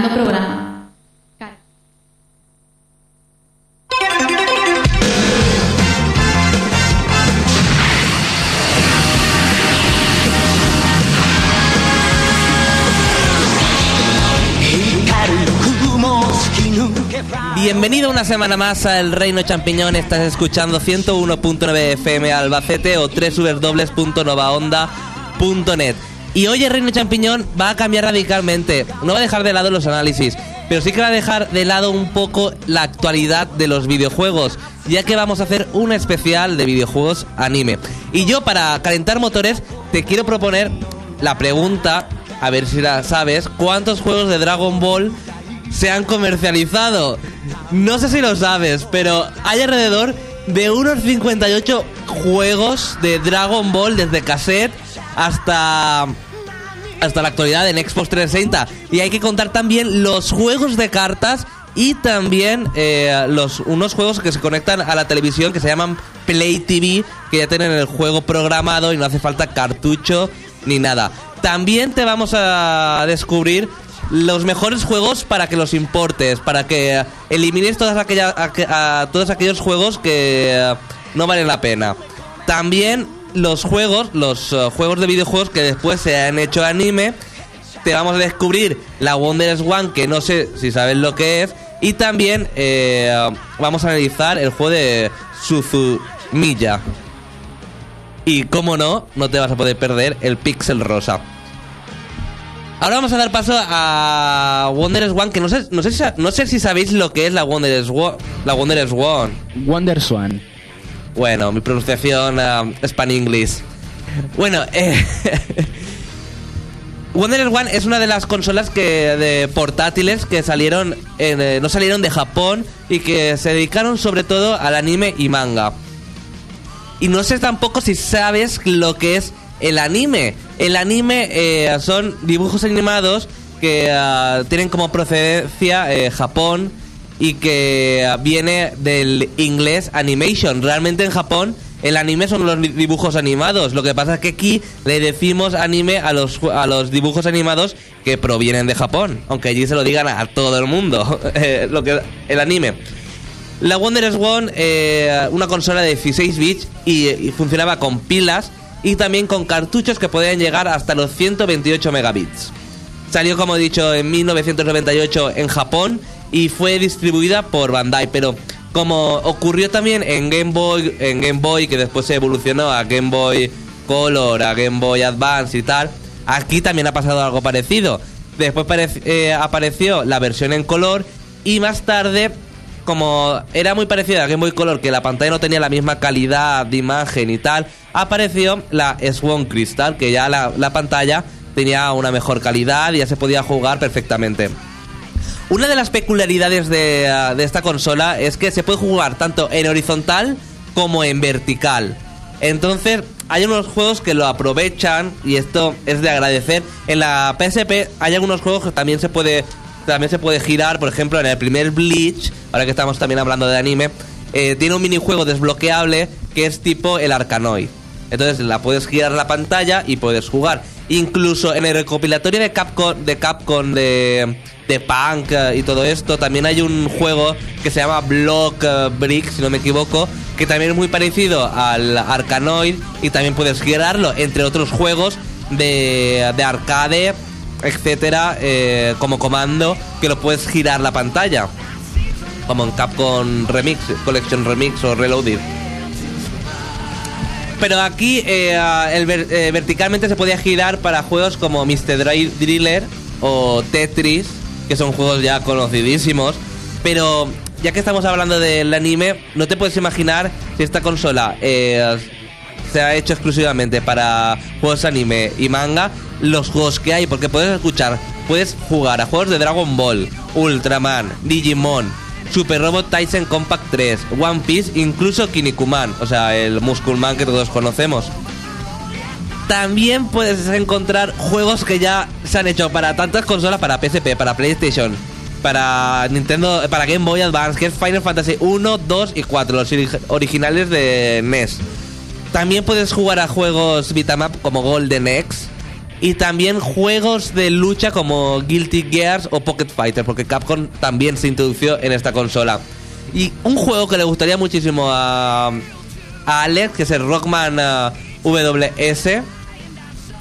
Programa. Bienvenido una semana más a El Reino Champiñón. Estás escuchando 101.9 FM Albacete o www.novaonda.net. Y hoy el Reino Champiñón va a cambiar radicalmente. No va a dejar de lado los análisis, pero sí que va a dejar de lado un poco la actualidad de los videojuegos, ya que vamos a hacer un especial de videojuegos anime. Y yo, para calentar motores, te quiero proponer la pregunta, a ver si la sabes, ¿cuántos juegos de Dragon Ball se han comercializado. No sé si lo sabes, pero hay alrededor de unos 58 juegos de Dragon Ball desde cassette hasta hasta la actualidad en Xbox 360 y hay que contar también los juegos de cartas y también eh, los unos juegos que se conectan a la televisión que se llaman Play TV que ya tienen el juego programado y no hace falta cartucho ni nada. También te vamos a descubrir los mejores juegos para que los importes, para que elimines todas aquellas, aqu- a todos aquellos juegos que no valen la pena. También los juegos, los eh, juegos de videojuegos que después se han hecho anime, te vamos a descubrir la Wonders One, que no sé si sabes lo que es, y también eh, vamos a analizar el juego de Suzumiya. Y como no, no te vas a poder perder el Pixel Rosa. Ahora vamos a dar paso a Wonders One, que no sé, no sé, si, no sabéis lo que es la Wonders One. La Wonders One. Wonder Swan. Bueno, mi pronunciación um, Span English. Bueno, eh, Wonder One es una de las consolas que de portátiles que salieron eh, no salieron de Japón y que se dedicaron sobre todo al anime y manga. Y no sé tampoco si sabes lo que es el anime. El anime eh, son dibujos animados que ah, tienen como procedencia eh, Japón y que viene del inglés animation. Realmente en Japón el anime son los dibujos animados. Lo que pasa es que aquí le decimos anime a los, a los dibujos animados que provienen de Japón. Aunque allí se lo digan a todo el mundo. eh, lo que, el anime. La Wonder One, eh, una consola de 16 bits y, y funcionaba con pilas y también con cartuchos que podían llegar hasta los 128 megabits. Salió, como he dicho, en 1998 en Japón y fue distribuida por Bandai, pero como ocurrió también en Game Boy, en Game Boy que después se evolucionó a Game Boy Color, a Game Boy Advance y tal, aquí también ha pasado algo parecido. Después eh, apareció la versión en color y más tarde como era muy parecida a Game Boy Color, que la pantalla no tenía la misma calidad de imagen y tal, apareció la Swan Crystal, que ya la, la pantalla tenía una mejor calidad y ya se podía jugar perfectamente. Una de las peculiaridades de, ah, de esta consola es que se puede jugar tanto en horizontal como en vertical. Entonces, hay unos juegos que lo aprovechan y esto es de agradecer. En la PSP hay algunos juegos que también se puede también se puede girar, por ejemplo, en el primer Bleach, ahora que estamos también hablando de anime, eh, tiene un minijuego desbloqueable que es tipo el Arkanoid. Entonces la puedes girar la pantalla y puedes jugar. Incluso en el recopilatorio de Capcom de, Capcom de, de Punk eh, y todo esto, también hay un juego que se llama Block eh, Brick, si no me equivoco, que también es muy parecido al Arkanoid y también puedes girarlo, entre otros juegos de, de arcade, etcétera, eh, como comando, que lo puedes girar la pantalla. Como en Capcom Remix, Collection Remix o Reloaded. Pero aquí eh, eh, verticalmente se podía girar para juegos como Mr. Dri- Driller o Tetris, que son juegos ya conocidísimos. Pero ya que estamos hablando del anime, no te puedes imaginar si esta consola eh, se ha hecho exclusivamente para juegos anime y manga, los juegos que hay, porque puedes escuchar, puedes jugar a juegos de Dragon Ball, Ultraman, Digimon, Super Robot Tyson Compact 3, One Piece, incluso Kinnikuman, o sea, el Musculman que todos conocemos. También puedes encontrar juegos que ya se han hecho para tantas consolas, para PSP, para PlayStation, para Nintendo, para Game Boy Advance, que es Final Fantasy 1, 2 y 4, los ori- originales de NES. También puedes jugar a juegos up como Golden X, Y también juegos de lucha como Guilty Gears o Pocket Fighter, porque Capcom también se introdució en esta consola. Y un juego que le gustaría muchísimo a, a Alex, que es el Rockman ah, WS,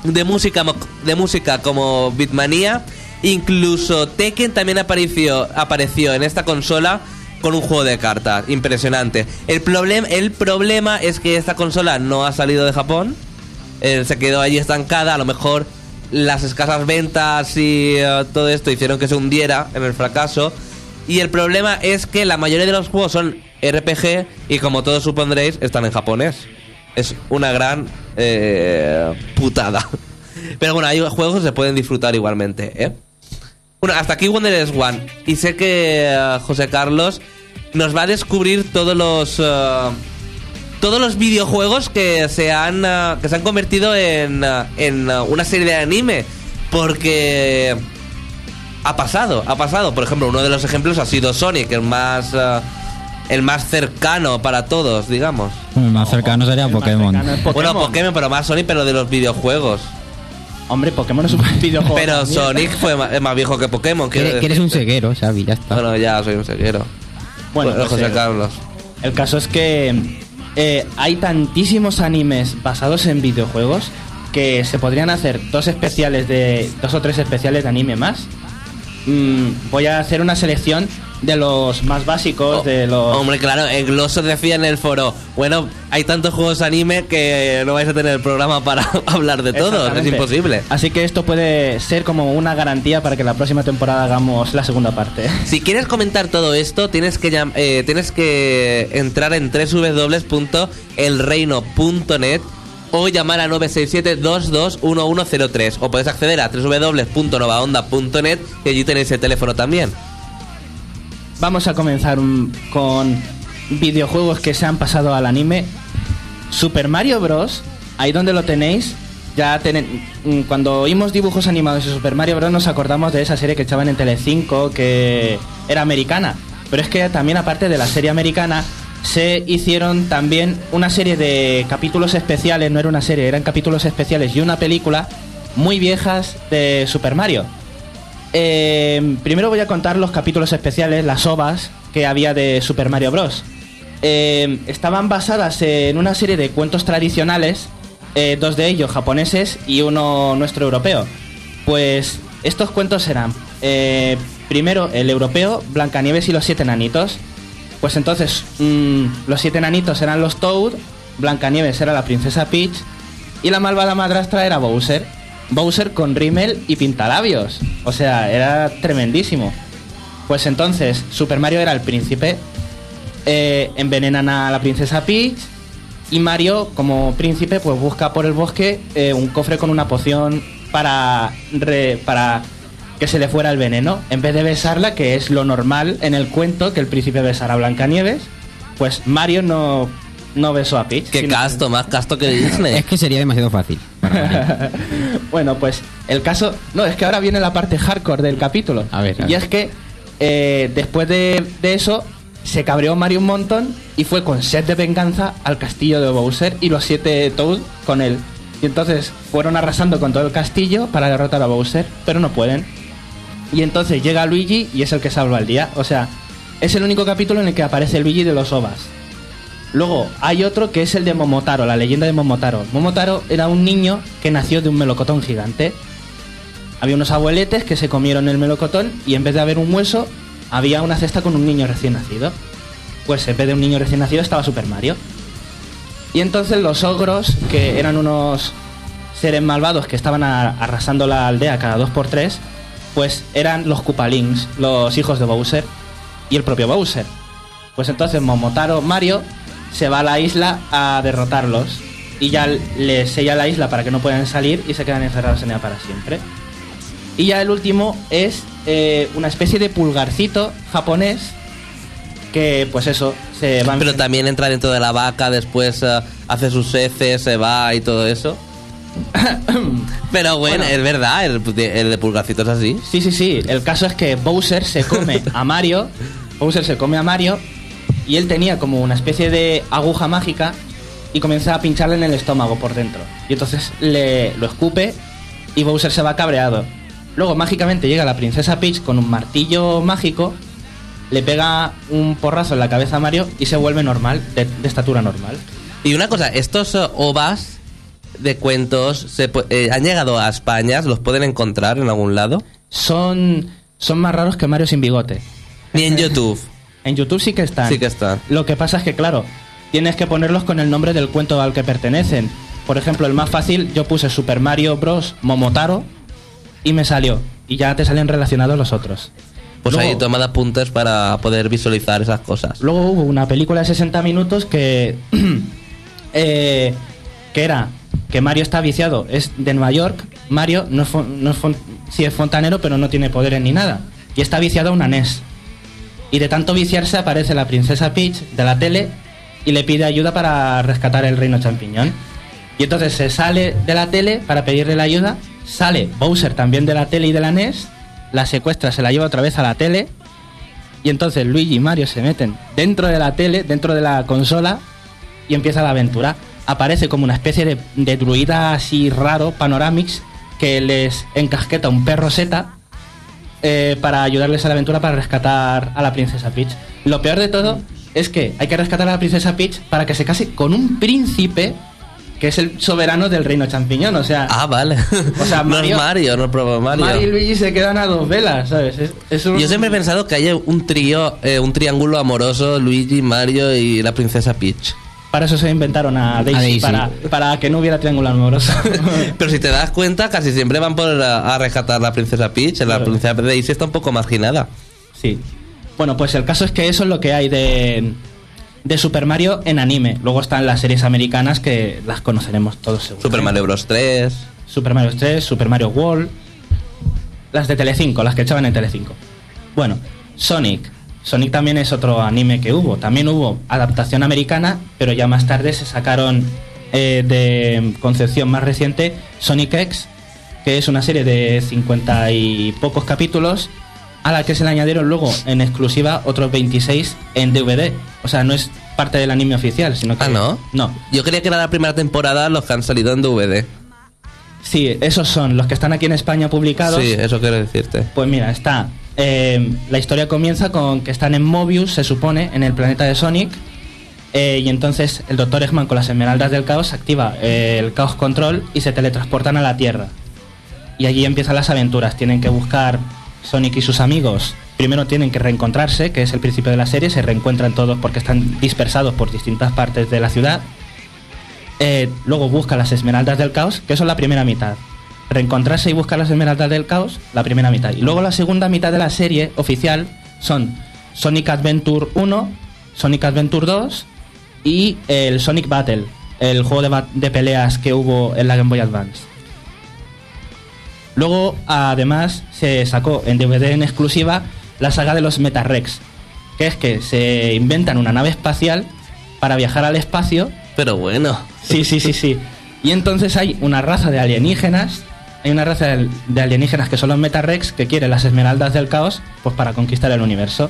de música, de música como Beatmania. Incluso Tekken también apareció, apareció en esta consola con un juego de cartas. Impresionante. El, problem, el problema es que esta consola no ha salido de Japón. Eh, se quedó allí estancada. A lo mejor las escasas ventas y eh, todo esto hicieron que se hundiera en el fracaso. Y el problema es que la mayoría de los juegos son RPG y como todos supondréis están en japonés. Es una gran eh, putada. Pero bueno, hay juegos que se pueden disfrutar igualmente, ¿eh? Bueno, hasta aquí Wonderless One. Y sé que José Carlos nos va a descubrir todos los... todos los videojuegos que se han, eh, que se han convertido en, eh, en eh, una serie de anime. Porque ha pasado, ha pasado. Por ejemplo, uno de los ejemplos ha sido Sonic, el más, el más cercano para todos, digamos. El más cercano sería El más Pokémon. cercano Bueno, Pokémon, pero más Sonic, pero de los videojuegos. Hombre, Pokémon es un videojuego. Pero. Sonic fue es más viejo que Pokémon. Que, eres un ceguero, Xavi, ya está. Bueno, ya soy un ceguero. Bueno, pues, José Carlos. El caso es que eh, hay tantísimos animes basados en videojuegos que se podrían hacer dos especiales de dos o tres especiales de anime más. Mm, voy a hacer una selección de los más básicos, de los Hombre, claro, el gloso decía en el foro. Bueno, hay tantos juegos anime que no vais a tener el programa para hablar de todos. Es imposible. Así que esto puede ser como una garantía para que la próxima temporada hagamos la segunda parte. Si quieres comentar todo esto, tienes que, eh, tienes que entrar en www.elreino.net o llamar a 967-221103 o puedes acceder a www.novaonda.net y allí tenéis el teléfono también. Vamos a comenzar con videojuegos que se han pasado al anime. Super Mario Bros. Ahí donde lo tenéis. Ya tenen- mm, cuando oímos dibujos animados de Super Mario Bros. nos acordamos de esa serie que echaban en Telecinco que era americana. Pero es que también aparte de la serie americana se hicieron también una serie de capítulos especiales, no era una serie, eran capítulos especiales y una película muy viejas de Super Mario. Eh, primero voy a contar los capítulos especiales, las ovas que había de Super Mario Bros. Eh, estaban basadas en una serie de cuentos tradicionales, eh, dos de ellos japoneses y uno nuestro europeo. Pues estos cuentos eran, eh, primero el europeo, Blancanieves y los siete enanitos. Pues entonces, mm, los siete enanitos eran los Toad, Blancanieves era la princesa Peach y la malvada madrastra era Bowser. Bowser con rímel y pintalabios. O sea, era tremendísimo. Pues entonces, Super Mario era el príncipe. eh, envenenan a la princesa Peach. Y Mario, como príncipe, pues busca por el bosque eh, un cofre con una poción para, re- para que se le fuera el veneno. En vez de besarla, que es lo normal en el cuento, que el príncipe besara a Blancanieves, pues Mario no, no besó a Peach. Qué sino- casto, más casto que Disney. Es que sería demasiado fácil. para. Bueno, pues el caso. No, es que ahora viene la parte hardcore del capítulo. A ver, a y ver. es que eh, después de, de eso se cabreó Mario un montón y fue con sed de venganza al castillo de Bowser y los siete Toad con él. Y entonces fueron arrasando con todo el castillo para derrotar a Bowser, pero no pueden. Y entonces llega Luigi y es el que salva el día. O sea, es el único capítulo en el que aparece Luigi de los OVAs. Luego hay otro que es el de Momotaro, la leyenda de Momotaro. Momotaro era un niño que nació de un melocotón gigante. Había unos abueletes que se comieron el melocotón y en vez de haber un hueso, había una cesta con un niño recién nacido. Pues en vez de un niño recién nacido estaba Super Mario. Y entonces los ogros, que eran unos seres malvados que estaban arrasando la aldea cada dos por tres, pues eran los Koopalings, los hijos de Bowser y el propio Bowser. Pues entonces Momotaro Mario se va a la isla a derrotarlos y ya les sella la isla para que no puedan salir y se quedan encerrados en ella para siempre. Y ya el último es eh, una especie de pulgarcito japonés que pues eso se va Pero también entra dentro de la vaca, después eh, hace sus heces, se va y todo eso. Pero bueno, Bueno. es verdad, el, el de pulgarcito es así. Sí, sí, sí. El caso es que Bowser se come a Mario. Bowser se come a Mario. Y él tenía como una especie de aguja mágica. Y comienza a pincharle en el estómago por dentro. Y entonces le lo escupe. y Bowser se va cabreado. Luego mágicamente llega la princesa Peach con un martillo mágico, le pega un porrazo en la cabeza a Mario y se vuelve normal, de, de estatura normal. Y una cosa, estos eh, ovas de cuentos se eh, han llegado a España, ¿los pueden encontrar en algún lado? Son, son más raros que Mario sin bigote. Ni en YouTube. En YouTube sí que están. Sí que están. Lo que pasa es que, claro, tienes que ponerlos con el nombre del cuento al que pertenecen. Por ejemplo, el más fácil, yo puse Super Mario Bros. Momotaro y me salió. Y ya te salen relacionados los otros. Pues Luego- ahí tomad apuntes para poder visualizar esas cosas. Luego hubo una película de 60 minutos que. eh, que era que Mario está viciado. Es de Nueva York. Mario no es, no es sí es fontanero, pero no tiene poderes ni nada. Y está viciado a una NES. Y de tanto viciarse aparece la princesa Peach de la tele y le pide ayuda para rescatar el reino champiñón. Y entonces se sale de la tele para pedirle la ayuda. Sale Bowser también de la tele y de la NES. La secuestra, se la lleva otra vez a la tele. Y entonces Luigi y Mario se meten dentro de la tele, dentro de la consola, y empieza la aventura. Aparece como una especie de, de druida así raro, panoramix, que les encasqueta un perro seta eh, para ayudarles a la aventura para rescatar a la princesa Peach. Lo peor de todo es que hay que rescatar a la princesa Peach para que se case con un príncipe que es el soberano del reino champiñón. O sea, Ah, vale. O sea, no Mario- es Mario, no es propio Mario. Mario y Luigi se quedan a dos velas, ¿sabes? Es, es un- Yo siempre he pensado que hay un trío, eh, un triángulo amoroso, Luigi, Mario y la princesa Peach. Para eso se inventaron a Daisy, Daisy. Para, para que no hubiera triángulo amoroso. Pero si te das cuenta, casi siempre van por a, a rescatar a la princesa Peach. La Claro. princesa Daisy está un poco marginada. sí. Bueno, pues el caso es que eso es lo que hay de, de Super Mario en anime. Luego están las series americanas que las conoceremos todos seguro. Super Mario Bros. 3. Super Mario 3, Super Mario World. Las de Telecinco, las que echaban en Telecinco. Bueno, Sonic. Sonic también es otro anime que hubo. También hubo adaptación americana, pero ya más tarde se sacaron eh, de concepción más reciente Sonic X, que es una serie de 50 y pocos capítulos, a la que se le añadieron luego en exclusiva otros 26 en DVD. O sea, no es parte del anime oficial, sino que... Ah, ¿no? No. Yo creía que era la primera temporada los que han salido en DVD. Sí, esos son los que están aquí en España publicados. Sí, eso quiero decirte. Pues mira, está. Eh, la historia comienza con que están en Mobius, se supone, en el planeta de Sonic. eh, y entonces el Dr. Eggman con las esmeraldas del caos activa eh, el caos control y se teletransportan a la Tierra. Y allí empiezan las aventuras. Tienen que buscar Sonic y sus amigos. Primero tienen que reencontrarse, que es el principio de la serie. Se reencuentran todos porque están dispersados por distintas partes de la ciudad. Eh, luego busca las esmeraldas del caos, que es la primera mitad. Reencontrarse y buscar las esmeraldas del caos, la primera mitad. Y luego la segunda mitad de la serie oficial son Sonic Adventure 1, Sonic Adventure 2 y el Sonic Battle, el juego de, de peleas que hubo en la Game Boy Advance. Luego, además, se sacó en DVD en exclusiva la saga de los Metarex, que es que se inventan una nave espacial para viajar al espacio Pero bueno. Sí, sí, sí, sí. Y entonces hay una raza de alienígenas, hay una raza de de alienígenas que son los Metarex que quieren las esmeraldas del caos pues para conquistar el universo.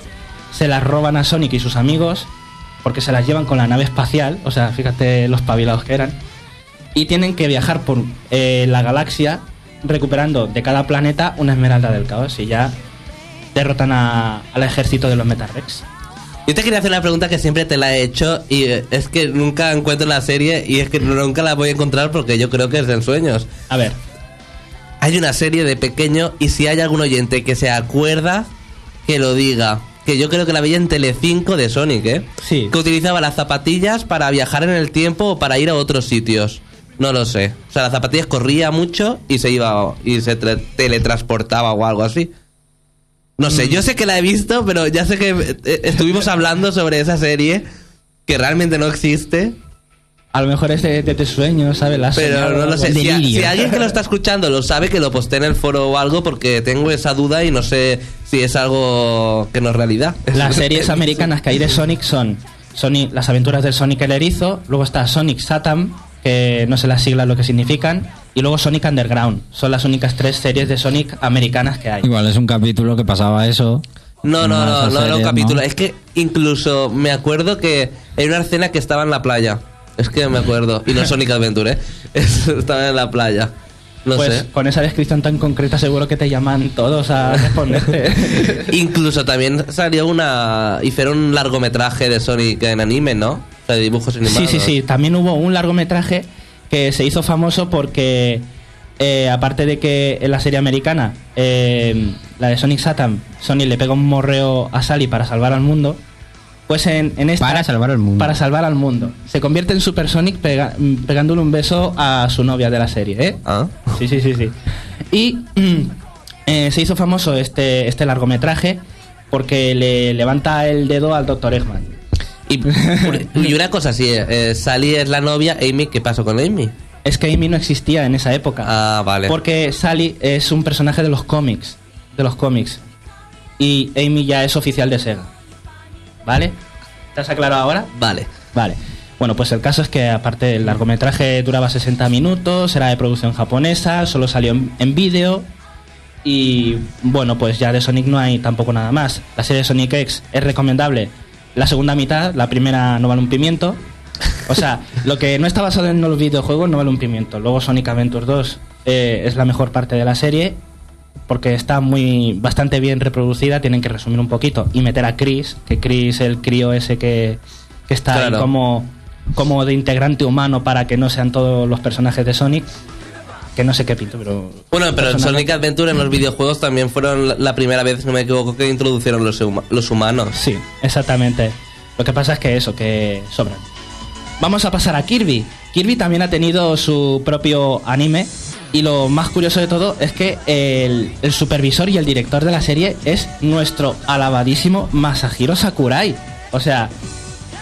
Se las roban a Sonic y sus amigos porque se las llevan con la nave espacial, o sea, fíjate los pabilados que eran. Y tienen que viajar por eh, la galaxia recuperando de cada planeta una esmeralda del caos y ya derrotan a- al ejército de los Metarex. Yo te quería hacer una pregunta que siempre te la he hecho y es que nunca encuentro la serie y es que nunca la voy a encontrar porque yo creo que es en sueños. A ver, Hay una serie de pequeño y si hay algún oyente que se acuerda, que lo diga. Que yo creo que la veía en Telecinco de Sonic, ¿eh? Sí. Que utilizaba las zapatillas para viajar en el tiempo o para ir a otros sitios. No lo sé. O sea, las zapatillas corría mucho y se iba y se tra- teletransportaba o algo así. No sé, yo sé que la he visto, pero ya sé que eh, estuvimos hablando sobre esa serie que realmente no existe. A lo mejor es de, de tus sueños, ¿sabes? Pero no lo sé. Si, a- Delirio. si alguien que lo está escuchando lo sabe, que lo posté en el foro o algo, porque tengo esa duda y no sé si es algo que no es realidad. Las series americanas que hay de Sonic son Sonic, las aventuras del Sonic el erizo, luego está Sonic Satam, que no sé las siglas lo que significan, y luego Sonic Underground. Son las únicas tres series de Sonic americanas que hay. Igual es un capítulo que pasaba eso. No, no, de no, no era un capítulo. ¿no? Es que incluso me acuerdo que hay una escena que estaba en la playa. Es que me acuerdo. Y no Sonic Adventure, ¿eh? Es- Estaba en la playa. No pues sé. con esa descripción tan concreta seguro que te llaman todos a responderte. Incluso también salió una. Hicieron un largometraje de Sonic en anime, ¿no? O sea, de dibujos animados. Sí, sí, sí. También hubo un largometraje que se hizo famoso porque, eh, aparte de que en la serie americana, eh, la de Sonic Satan, Sonic le pega un morreo a Sally para salvar al mundo, pues en, en esta... Para salvar al mundo. Para salvar al mundo. Se convierte en Super Sonic pega- pegándole un beso a su novia de la serie, ¿eh? Ah. Sí, sí, sí, sí. Y eh, se hizo famoso este, este largometraje porque le levanta el dedo al Dr. Eggman. Y, y una cosa así, eh, Sally es la novia, Amy, ¿qué pasó con Amy? Es que Amy no existía en esa época. Ah, vale. Porque Sally es un personaje de los cómics. De los cómics. Y Amy ya es oficial de Sega. ¿Vale? ¿Te has aclarado ahora? Vale. Vale. Bueno, pues el caso es que aparte el largometraje duraba 60 minutos, era de producción japonesa, solo salió en, en vídeo. Y bueno, pues ya de Sonic no hay tampoco nada más. La serie Sonic X es recomendable. La segunda mitad, la primera no vale un pimiento. O sea, lo que no está basado en los videojuegos no vale un pimiento. Luego Sonic Adventure 2 eh, es la mejor parte de la serie porque está muy bastante bien reproducida. Tienen que resumir un poquito y meter a Chris, que Chris el crío ese que, que está ahí como, como de integrante humano para que no sean todos los personajes de Sonic. Que no sé qué pinto, pero. Bueno, pero en personaje- Sonic Adventure en los videojuegos también fueron la- la primera vez, si no me equivoco, que introducieron los, huma- los humanos. Sí, exactamente. Lo que pasa es que eso, que sobran. Vamos a pasar a Kirby. Kirby también ha tenido su propio anime. Y lo más curioso de todo es que el, supervisor y el director de la serie es nuestro alabadísimo Masahiro Sakurai. O sea,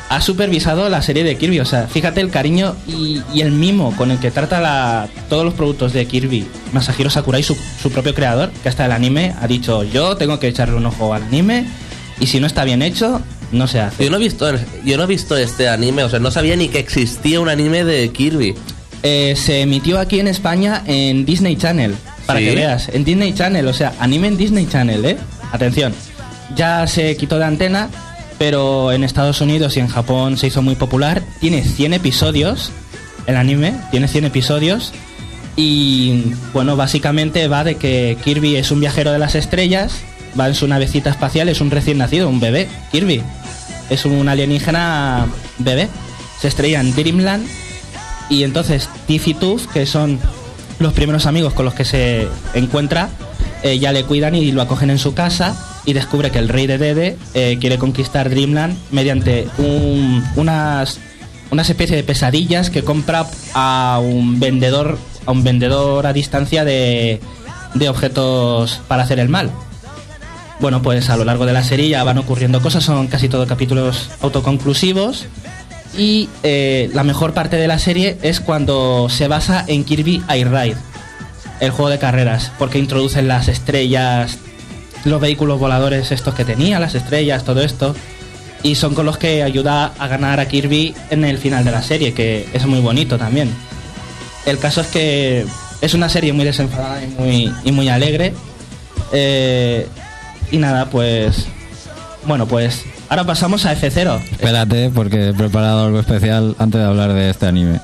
ha supervisado la serie de Kirby. O sea, fíjate el cariño y, el mimo con el que trata la- todos los productos de Kirby. Masahiro Sakurai, su, propio creador, que hasta el anime ha dicho, yo tengo que echarle un ojo al anime y si no está bien hecho, no se hace. Yo he visto, yo no he visto este anime, o sea, no sabía ni que existía un anime de Kirby. Eh, se emitió aquí en España en Disney Channel, para ¿Sí? que veas. En Disney Channel, o sea, anime en Disney Channel, ¿eh? Atención. Ya se quitó de antena, pero en Estados Unidos y en Japón se hizo muy popular. Tiene 100 episodios, el anime, tiene 100 episodios. Y bueno, básicamente va de que Kirby es un viajero de las estrellas, va en su navecita espacial, es un recién nacido, un bebé, Kirby. Es un alienígena bebé. Se estrella en Dreamland y entonces Tiff y que son los primeros amigos con los que se encuentra, eh, ya le cuidan y lo acogen en su casa y descubre que el rey de Dede eh, quiere conquistar Dreamland mediante un- unas, unas especie de pesadillas que compra a un vendedor a un vendedor a distancia de, de objetos para hacer el mal. Bueno, pues a lo largo de la serie ya van ocurriendo cosas, son casi todos capítulos autoconclusivos. Y eh, la mejor parte de la serie es cuando se basa en Kirby Air Ride, el juego de carreras, porque introducen las estrellas, los vehículos voladores estos que tenía, las estrellas, todo esto. Y son con los que ayuda a ganar a Kirby en el final de la serie, que es muy bonito también. El caso es que es una serie muy desenfadada y muy, y muy alegre. Eh, y nada, pues. Bueno, pues. Ahora pasamos a F0. Espérate, porque he preparado algo especial antes de hablar de este anime.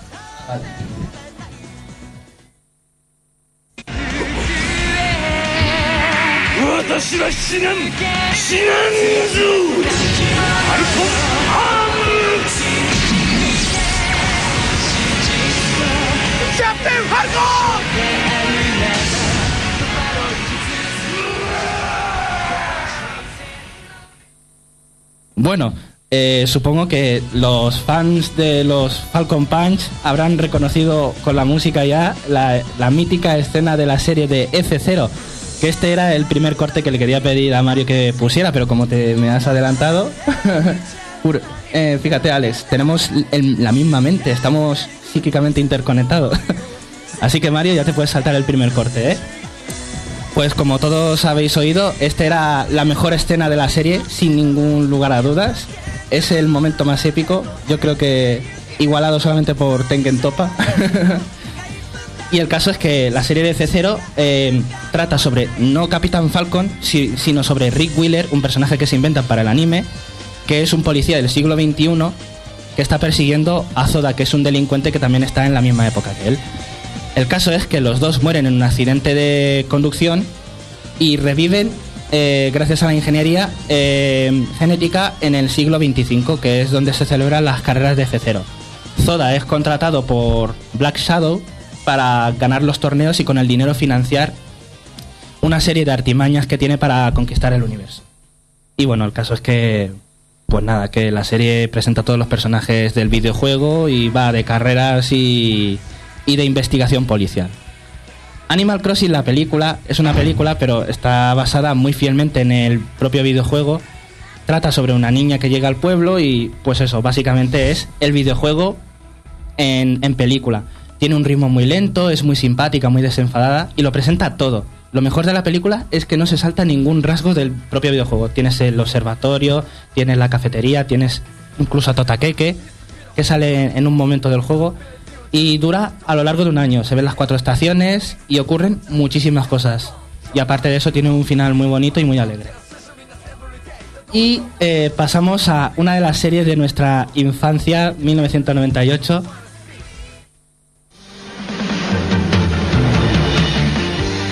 Bueno, eh, supongo que los fans de los Falcon Punch habrán reconocido con la música ya la, la mítica escena de la serie de F0. Que este era el primer corte que le quería pedir a Mario que pusiera, pero como te me has adelantado. Eh, fíjate, Alex, tenemos el- la misma mente, estamos psíquicamente interconectados. Así que Mario, ya te puedes saltar el primer corte, ¿eh? Pues como todos habéis oído, esta era la mejor escena de la serie, sin ningún lugar a dudas. Es el momento más épico, yo creo que igualado solamente por Tengen Topa. y el caso es que la serie de C0 eh, trata sobre no Capitán Falcon, si- sino sobre Rick Wheeler, un personaje que se inventa para el anime, que es un policía del siglo XXI que está persiguiendo a Zoda, que es un delincuente que también está en la misma época que él. El caso es que los dos mueren en un accidente de conducción y reviven eh, gracias a la ingeniería eh, genética en el siglo 25, que es donde se celebran las carreras de F0. Zoda es contratado por Black Shadow para ganar los torneos y con el dinero financiar una serie de artimañas que tiene para conquistar el universo. Y bueno, el caso es que, pues nada, que la serie presenta a todos los personajes del videojuego y va de carreras y, y de investigación policial. Animal Crossing, la película, es una película, pero está basada muy fielmente en el propio videojuego. Trata sobre una niña que llega al pueblo y, pues eso, básicamente es el videojuego en, en película. Tiene un ritmo muy lento, es muy simpática, muy desenfadada y lo presenta todo. Lo mejor de la película es que no se salta ningún rasgo del propio videojuego. Tienes el observatorio, tienes la cafetería, tienes incluso a Totakeke, que sale en un momento del juego. Y dura a lo largo de un año. Se ven las cuatro estaciones y ocurren muchísimas cosas. Y aparte de eso tiene un final muy bonito y muy alegre. Y eh, pasamos a una de las series de nuestra infancia, 1998.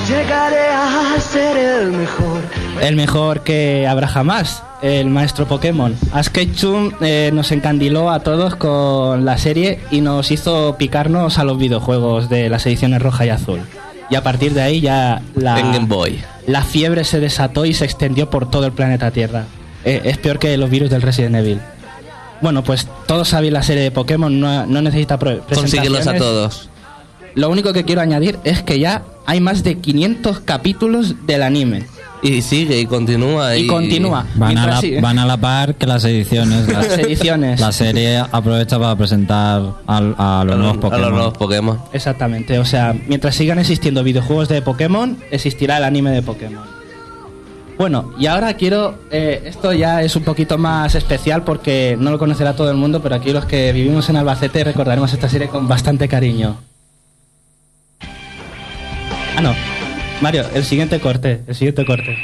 Llegaré a ser el mejor. El mejor que habrá jamás, el maestro Pokémon. Ash Ketchum eh, nos encandiló a todos con la serie y nos hizo picarnos a los videojuegos de las ediciones roja y azul. Y a partir de ahí ya la, Boy. fiebre se desató y se extendió por todo el planeta Tierra. Eh, es peor que los virus del Resident Evil. Bueno, pues todos sabéis la serie de Pokémon, no, no necesita Consíguelos a todos. Lo único que quiero añadir es que ya hay más de 500 capítulos del anime. Y sigue y continúa. Y continúa. Van a, la, sigue- van a la par que las ediciones. Las ediciones. La serie aprovecha para presentar al- a, los a nuevos los, a Pokémon. los nuevos Pokémon. Exactamente, o sea, mientras sigan existiendo videojuegos de Pokémon, existirá el anime de Pokémon. Bueno, y ahora quiero, eh, esto ya es un poquito más especial porque no lo conocerá todo el mundo, pero aquí los que vivimos en Albacete recordaremos esta serie con bastante cariño. Ah, no. Mario, el siguiente corte, el siguiente corte.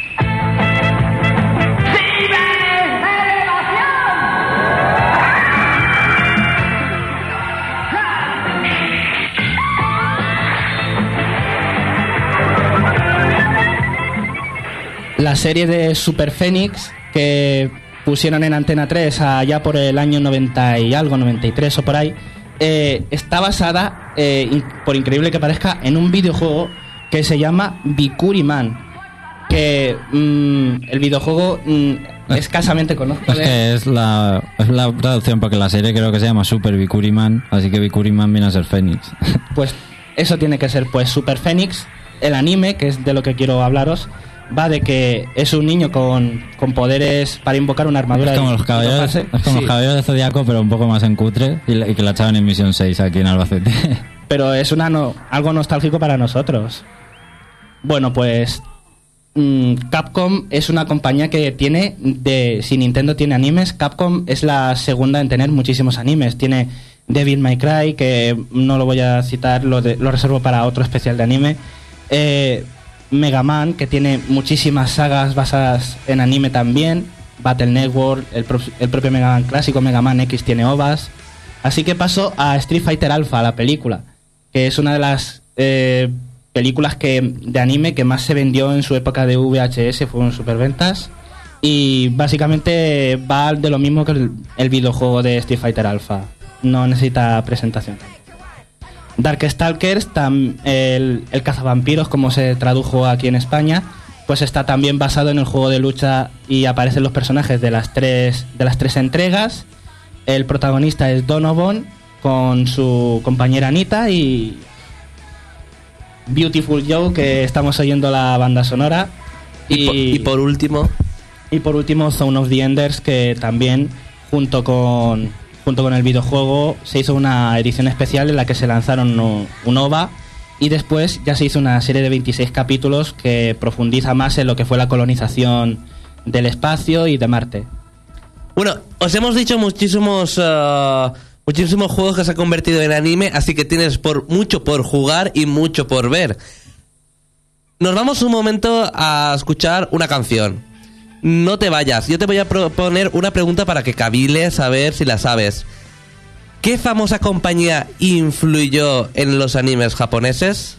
La serie de Super Phoenix que pusieron en Antena 3 allá por el año 90 y algo, 93 o por ahí, eh, está basada, eh, por increíble que parezca, en un videojuego que se llama Bikuri Man. Que mm, el videojuego mm, escasamente conozco. Es de- que es la, es la traducción porque la serie creo que se llama Super Bikuriman, así que Bikuriman viene a ser Fénix. Pues eso tiene que ser, pues Super Fénix, el anime, que es de lo que quiero hablaros, va de que es un niño con, con poderes para invocar una armadura. es como los caballeros, toparse. es como Sí, los caballeros de Zodiaco, pero un poco más en cutre y, y que la echaban en Misión 6 aquí en Albacete. Pero es una no- algo nostálgico para nosotros. Bueno, pues mm, Capcom es una compañía que tiene, de, si Nintendo tiene animes, Capcom es la segunda en tener muchísimos animes. Tiene Devil May Cry, que no lo voy a citar, lo, de- lo reservo para otro especial de anime. Eh, Mega Man, que tiene muchísimas sagas basadas en anime también. Battle Network, el, el propio Mega Man clásico, Mega Man X tiene ovas. Así que paso a Street Fighter Alpha, la película, que es una de las eh, películas que, de anime que más se vendió en su época de VHS, fueron superventas. Y básicamente va de lo mismo que el, videojuego de Street Fighter Alpha. No necesita presentación. Darkstalkers, tam- el, el cazavampiros, como se tradujo aquí en España, pues está también basado en el juego de lucha y aparecen los personajes de las tres, de las tres entregas. El protagonista es Donovan con su compañera Anita y Beautiful Joe, que estamos oyendo la banda sonora. Y, po- y por último, Y por último, Zone of the Enders, que también, junto con, junto con el videojuego, se hizo una edición especial en la que se lanzaron un, un OVA y después ya se hizo una serie de 26 capítulos que profundiza más en lo que fue la colonización del espacio y de Marte. Bueno, os hemos dicho muchísimos eh, muchísimos juegos que se han convertido en anime, así que tienes por mucho por jugar y mucho por ver. Nos vamos un momento a escuchar una canción. No te vayas, yo te voy a proponer una pregunta para que caviles a ver si la sabes. ¿Qué famosa compañía influyó en los animes japoneses?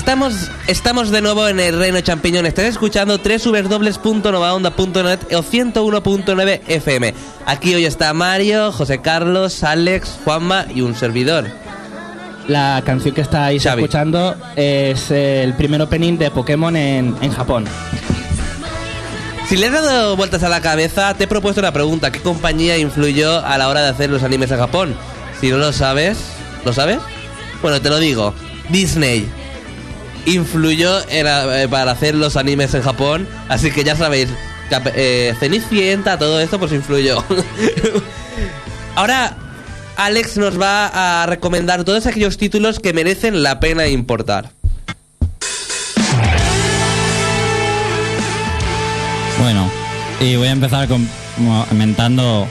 Estamos, estamos de nuevo en el Reino Champiñón. Estás escuchando www.novaonda.net o 101.9 FM. Aquí hoy está Mario, José Carlos, Alex, Juanma y un servidor. La canción que estáis Xavi. escuchando es el primer opening de Pokémon en, en Japón. Si le has dado vueltas a la cabeza, te he propuesto una pregunta. ¿Qué compañía influyó a la hora de hacer los animes en Japón? Si no lo sabes, ¿lo sabes? Bueno, te lo digo. Disney influyó eh, para hacer los animes en Japón. Así que ya sabéis, eh, Cenicienta, todo esto pues influyó. Ahora, Alex nos va a recomendar todos aquellos títulos que merecen la pena importar. Bueno, y voy a empezar com- comentando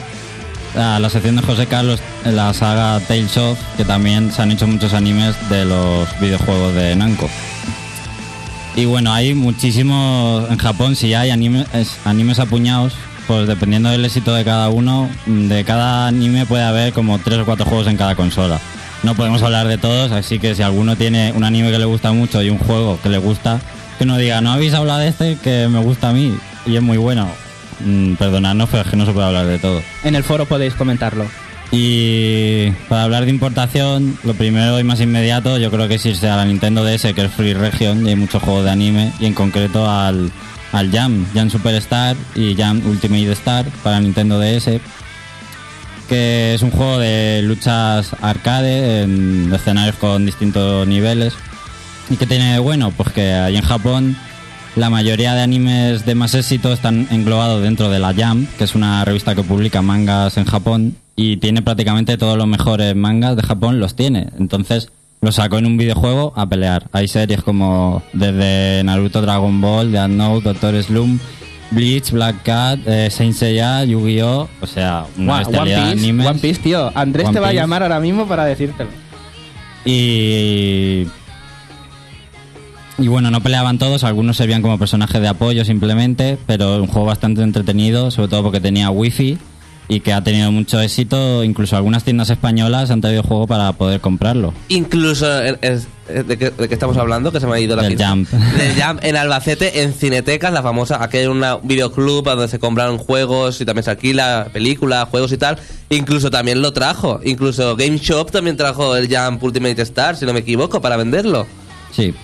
a la sección de José Carlos en la saga Tales of, que también se han hecho muchos animes de los videojuegos de Namco. Y bueno, hay muchísimos en Japón, si hay animes, animes apuñados, pues dependiendo del éxito de cada uno, de cada anime puede haber como tres o cuatro juegos en cada consola. No podemos hablar de todos, así que si alguno tiene un anime que le gusta mucho y un juego que le gusta, que no diga, no habéis hablado de este que me gusta a mí y es muy bueno. Mm, perdonadnos, pero es que no se puede hablar de todo. En el foro podéis comentarlo. Y para hablar de importación, lo primero y más inmediato yo creo que es irse a la Nintendo DS, que es Free Region, y hay muchos juegos de anime, y en concreto al, al Jam, Jam Superstar y Jam Ultimate Star para Nintendo DS, que es un juego de luchas arcade en escenarios con distintos niveles. ¿Y qué tiene de bueno? Pues que ahí en Japón la mayoría de animes de más éxito están englobados dentro de la Jam, que es una revista que publica mangas en Japón y tiene prácticamente todos los mejores mangas de Japón, los tiene. Entonces los sacó en un videojuego a pelear. Hay series como desde Naruto, Dragon Ball, Death Note, Doctor Slump, Bleach, Black Cat, eh, Saint Seiya, Yu-Gi-Oh! O sea, una One, de Piece, animes. One Piece, tío. Andrés One te va a Piece. llamar ahora mismo para decírtelo. Y. Y bueno, no peleaban todos, algunos servían como personajes de apoyo simplemente, pero un juego bastante entretenido, sobre todo porque tenía wifi y que ha tenido mucho éxito. Incluso algunas tiendas españolas han traído juego para poder comprarlo. Incluso, ¿de qué, de qué estamos hablando? Que se me ha ido la Del. Jump. Del Jump en Albacete, en Cinetecas, la famosa, aquí hay una- un videoclub donde se compran juegos y también se alquila películas, juegos y tal. Incluso también lo trajo. Incluso Game Shop también trajo el Jump Ultimate Star, si no me equivoco, para venderlo. Sí.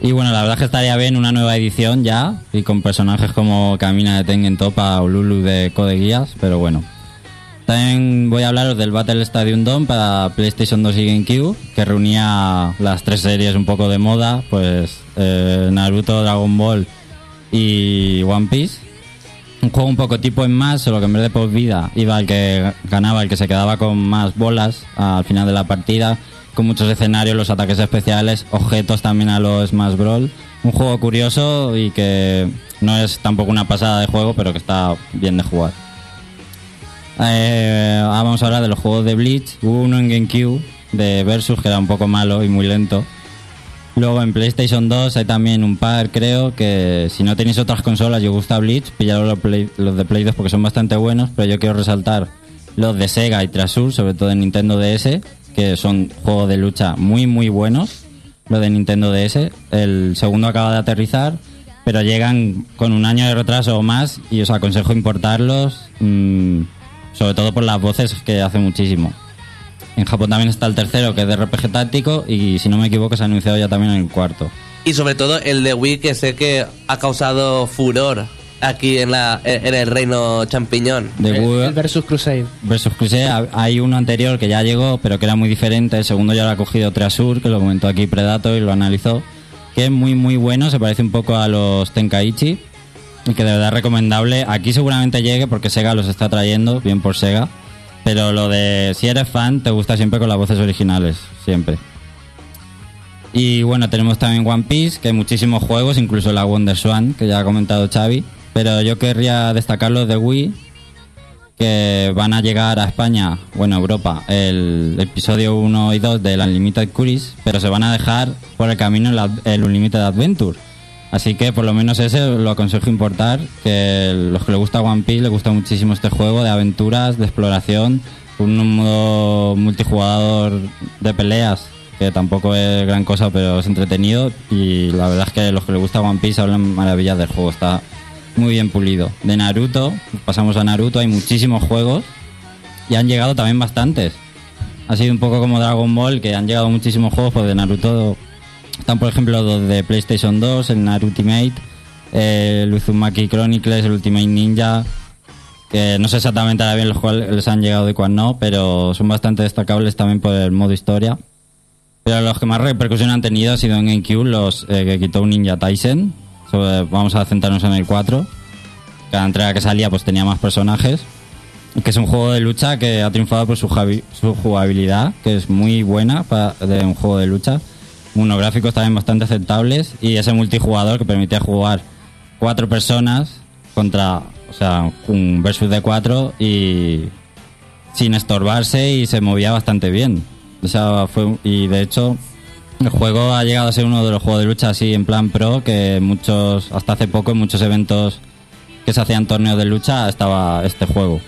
Y bueno, la verdad es que estaría bien una nueva edición ya, y con personajes como Camina de Tengen Topa o Lulu de Code Guías, pero bueno. También voy a hablaros del Battle Stadium Dome para PlayStation 2 y GameCube, que reunía las tres series un poco de moda, pues eh, Naruto, Dragon Ball y One Piece. Un juego un poco tipo en más, solo que en vez de por vida iba el que ganaba, el que se quedaba con más bolas al final de la partida, con muchos escenarios, los ataques especiales, objetos también a los Smash Brawl. Un juego curioso y que no es tampoco una pasada de juego, pero que está bien de jugar. Eh, ahora vamos a hablar de los juegos de Bleach. Hubo uno en GameCube de Versus que era un poco malo y muy lento. Luego en PlayStation 2 hay también un par, creo, que si no tenéis otras consolas y os gusta Bleach, pillaros los, los de Play 2 porque son bastante buenos, pero yo quiero resaltar los de Sega y Trasur, sobre todo en Nintendo DS, que son juegos de lucha muy, muy buenos. Los de Nintendo DS. El segundo acaba de aterrizar, pero llegan con un año de retraso o más y os aconsejo importarlos, mm, sobre todo por las voces que hace muchísimo. En Japón también está el tercero, que es de RPG táctico, y si no me equivoco se ha anunciado ya también el cuarto. Y sobre todo el de Wii, que sé que ha causado furor aquí en, la, en el reino champiñón. De El, Google el Versus Crusade. versus Crusade ha- hay uno anterior que ya llegó, pero que era muy diferente. El segundo ya lo ha cogido Treasure, que lo comentó aquí Predato y lo analizó. Que es muy, muy bueno, se parece un poco a los Tenkaichi. Y que de verdad es recomendable. Aquí seguramente llegue porque Sega los está trayendo, bien por Sega. Pero lo de si eres fan, te gusta siempre con las voces originales, siempre. Y bueno, tenemos también One Piece, que hay muchísimos juegos, incluso la Wonder Swan, que ya ha comentado Xavi. Pero yo querría destacar los de Wii, que van a llegar a España, bueno, Europa, el episodio 1 y 2 del Unlimited Cruise, pero se van a dejar por el camino el, Unlimited Adventure. Así que por lo menos ese lo aconsejo importar, que los que les gusta One Piece les gusta muchísimo este juego de aventuras, de exploración, un modo multijugador de peleas, que tampoco es gran cosa, pero es entretenido y la verdad es que los que les gusta One Piece hablan maravillas del juego, está muy bien pulido. De Naruto, pasamos a Naruto, hay muchísimos juegos y han llegado también bastantes. Ha sido un poco como Dragon Ball, que han llegado muchísimos juegos, pues de Naruto están por ejemplo los de PlayStation 2, el Naruto Ultimate, eh, el Uzumaki Chronicles, el Ultimate Ninja, que no sé exactamente ahora bien los cuales les han llegado y cuál no, pero son bastante destacables también por el modo historia. Pero los que más repercusión han tenido ha sido en GameCube, los eh, que quitó un Ninja Tyson. Sobre- vamos a centrarnos en el 4. Cada entrega que salía pues tenía más personajes. Que es un juego de lucha que ha triunfado por su, su jugabilidad, que es muy buena para de un juego de lucha. Unos gráficos también bastante aceptables y ese multijugador que permitía jugar cuatro personas contra, o sea, un versus de cuatro y sin estorbarse y se movía bastante bien. O sea, fue, y de hecho, el juego ha llegado a ser uno de los juegos de lucha así en plan pro, que muchos, hasta hace poco en muchos eventos que se hacían torneos de lucha estaba este juego.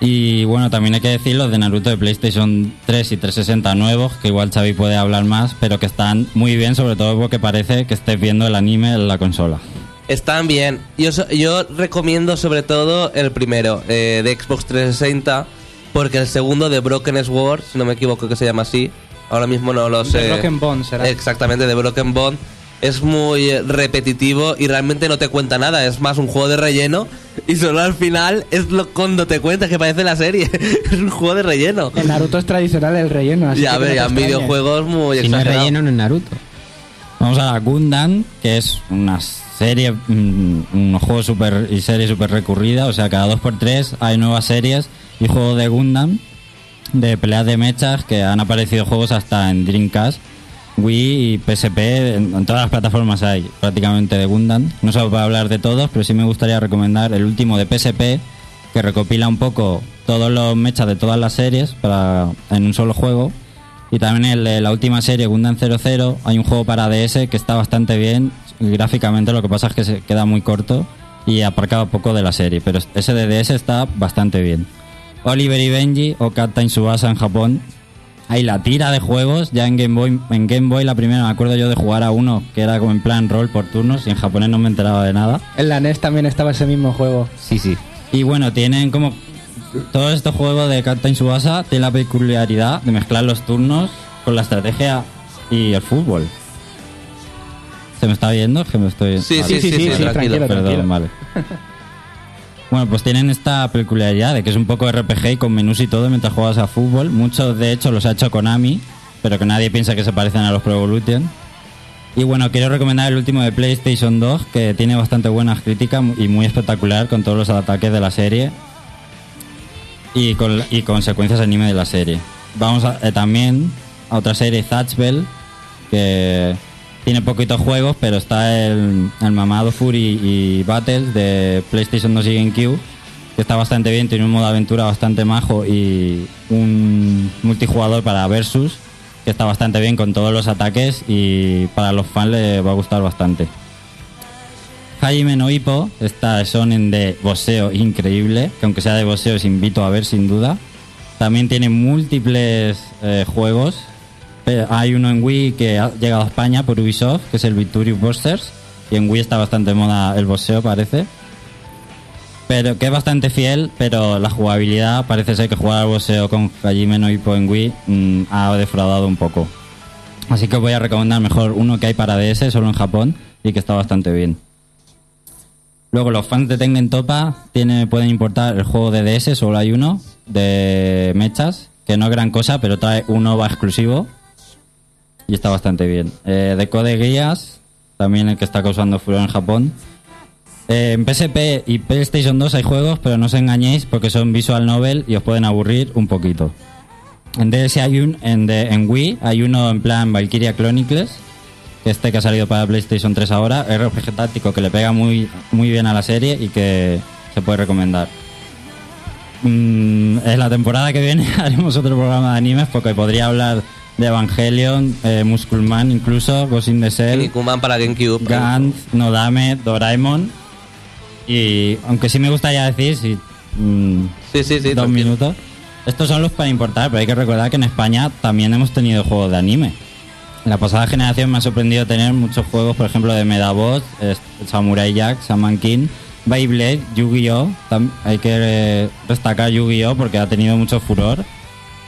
Y bueno, también hay que decir los de Naruto de PlayStation 3 y 360 nuevos, que igual Xavi puede hablar más, pero que están muy bien, sobre todo porque parece que estés viendo el anime en la consola. Están bien. Yo, yo recomiendo sobre todo el primero, eh, de Xbox 360, porque el segundo de Broken Sword, si no me equivoco que se llama así, ahora mismo no lo sé. De Broken Bond será. Exactamente, de Broken Bond. Es muy eh, repetitivo y realmente no te cuenta nada, es más un juego de relleno y solo al final es lo cuando te cuentas que parece la serie. es un juego de relleno. En Naruto es tradicional el relleno. Así Ya, ver, no en videojuegos muy Si no es exagerado. relleno, no es Naruto. Vamos a la Gundam, que es una serie, mm, un juego super y serie súper recurrida, o sea, cada dos por tres hay nuevas series y juegos de Gundam, de peleas de mechas, que han aparecido juegos hasta en Dreamcast, Wii y PSP, en, en todas las plataformas hay prácticamente de Gundam. No se va a hablar de todos, pero sí me gustaría recomendar el último de PSP, que recopila un poco todos los mechas de todas las series en un solo juego. Y también el de la última serie, Gundam 00, hay un juego para DS que está bastante bien. Gráficamente lo que pasa es que se queda muy corto. y aparcaba poco de la serie, pero ese de DS está bastante bien. Oliver y Benji o Captain Subasa en Japón. Hay la tira de juegos, ya en Game Boy, en Game Boy la primera me acuerdo yo de jugar a uno que era como en plan rol por turnos y en japonés no me enteraba de nada. En la NES también estaba ese mismo juego. Sí, sí. Y bueno, tienen como. Todos estos juegos de Captain Subasa tienen la peculiaridad de mezclar los turnos con la estrategia y el fútbol. ¿Se me está viendo? Es Que me estoy. Sí, vale. sí, sí, sí, sí, tranquilo. tranquilo. Perdón, vale. Bueno, pues tienen esta peculiaridad de que es un poco RPG y con menús y todo mientras juegas a fútbol. Muchos, de hecho, los ha hecho Konami, pero que nadie piensa que se parecen a los Pro Evolution. Y bueno, quiero recomendar el último de PlayStation 2, que tiene bastante buenas críticas y muy espectacular con todos los ataques de la serie y con, y con secuencias anime de la serie. Vamos a- eh, también a otra serie, Thatch Bell, que tiene poquitos juegos, pero está el, el mamado Fury y Battles de PlayStation 2 y GameCube, que está bastante bien, tiene un modo aventura bastante majo y un multijugador para Versus, que está bastante bien con todos los ataques y para los fans les va a gustar bastante. Jaime no Hippo, esta shonen de boxeo increíble, que aunque sea de boxeo os invito a ver sin duda. También tiene múltiples eh, juegos. Pero Hay uno en Wii que ha llegado a España por Ubisoft, que es el Victorious Busters. Y en Wii está bastante moda el boxeo, parece. Pero que es bastante fiel, pero la jugabilidad parece ser que jugar al boxeo con Hajime no Hippo en Wii mm, ha defraudado un poco. Así que os voy a recomendar mejor uno que hay para DS, solo en Japón, y que está bastante bien. Luego los fans de Tengen Topa tiene, pueden importar el juego de DS, solo hay uno, de mechas, que no es gran cosa, pero trae un OVA exclusivo y está bastante bien. Eh, de Code Geass, también el que está causando furor en Japón. Eh, en PSP y PlayStation 2 hay juegos, pero no os engañéis porque son visual novel y os pueden aburrir un poquito. En DS hay un, en, de- en Wii hay uno en plan Valkyria Chronicles, este que ha salido para PlayStation 3 ahora, RPG táctico que le pega muy, muy bien a la serie y que se puede recomendar. Mm, en la temporada que viene haremos otro programa de animes porque podría hablar de Evangelion, eh, Musculman incluso, Ghost in the Shell, Kinnikuman para GameCube. Gantz, Nodame, Doraemon. Y aunque sí me gustaría decir, si mm, Sí, sí, sí. dos minutos, estos son los para importar, pero hay que recordar que en España también hemos tenido juegos de anime. En la pasada generación me ha sorprendido tener muchos juegos, por ejemplo, de Medabots, es- Samurai Jack, Shaman King, Beyblade, Yu-Gi-Oh! Hay que eh, destacar Yu-Gi-Oh! porque ha tenido mucho furor.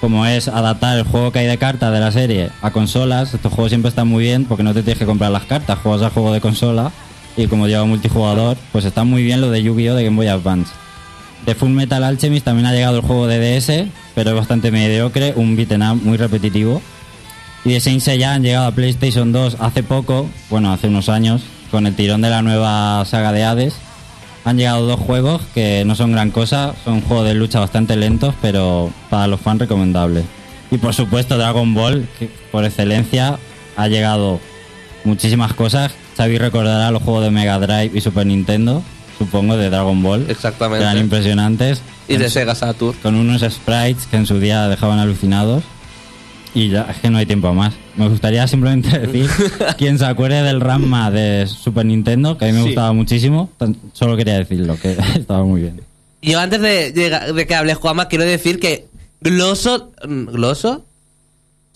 Como es adaptar el juego que hay de cartas de la serie a consolas, estos juegos siempre están muy bien porque no te tienes que comprar las cartas, juegas al juego de consola y como lleva multijugador, pues está muy bien lo de Yu-Gi-Oh! de Game Boy Advance. De Full Metal Alchemist también ha llegado el juego de DS, pero es bastante mediocre, un beat'em up muy repetitivo. Y de Saint Seiya han llegado a PlayStation 2 hace poco, bueno, hace unos años, con el tirón de la nueva saga de Hades. Han llegado dos juegos que no son gran cosa, son juegos de lucha bastante lentos, pero para los fans recomendables. Y por supuesto Dragon Ball, que por excelencia ha llegado muchísimas cosas. Xavi recordará los juegos de Mega Drive y Super Nintendo, supongo, de Dragon Ball. Exactamente. Eran impresionantes. Y de Sega Saturn. con unos sprites que en su día dejaban alucinados. Y ya, es que no hay tiempo más. Me gustaría simplemente decir, quien se acuerde del Ramma de Super Nintendo, que a mí me Sí. gustaba muchísimo, tan- solo quería decirlo, que estaba muy bien. Yo antes de, llega- de que hable Juanma, quiero decir que Gloso... ¿Gloso?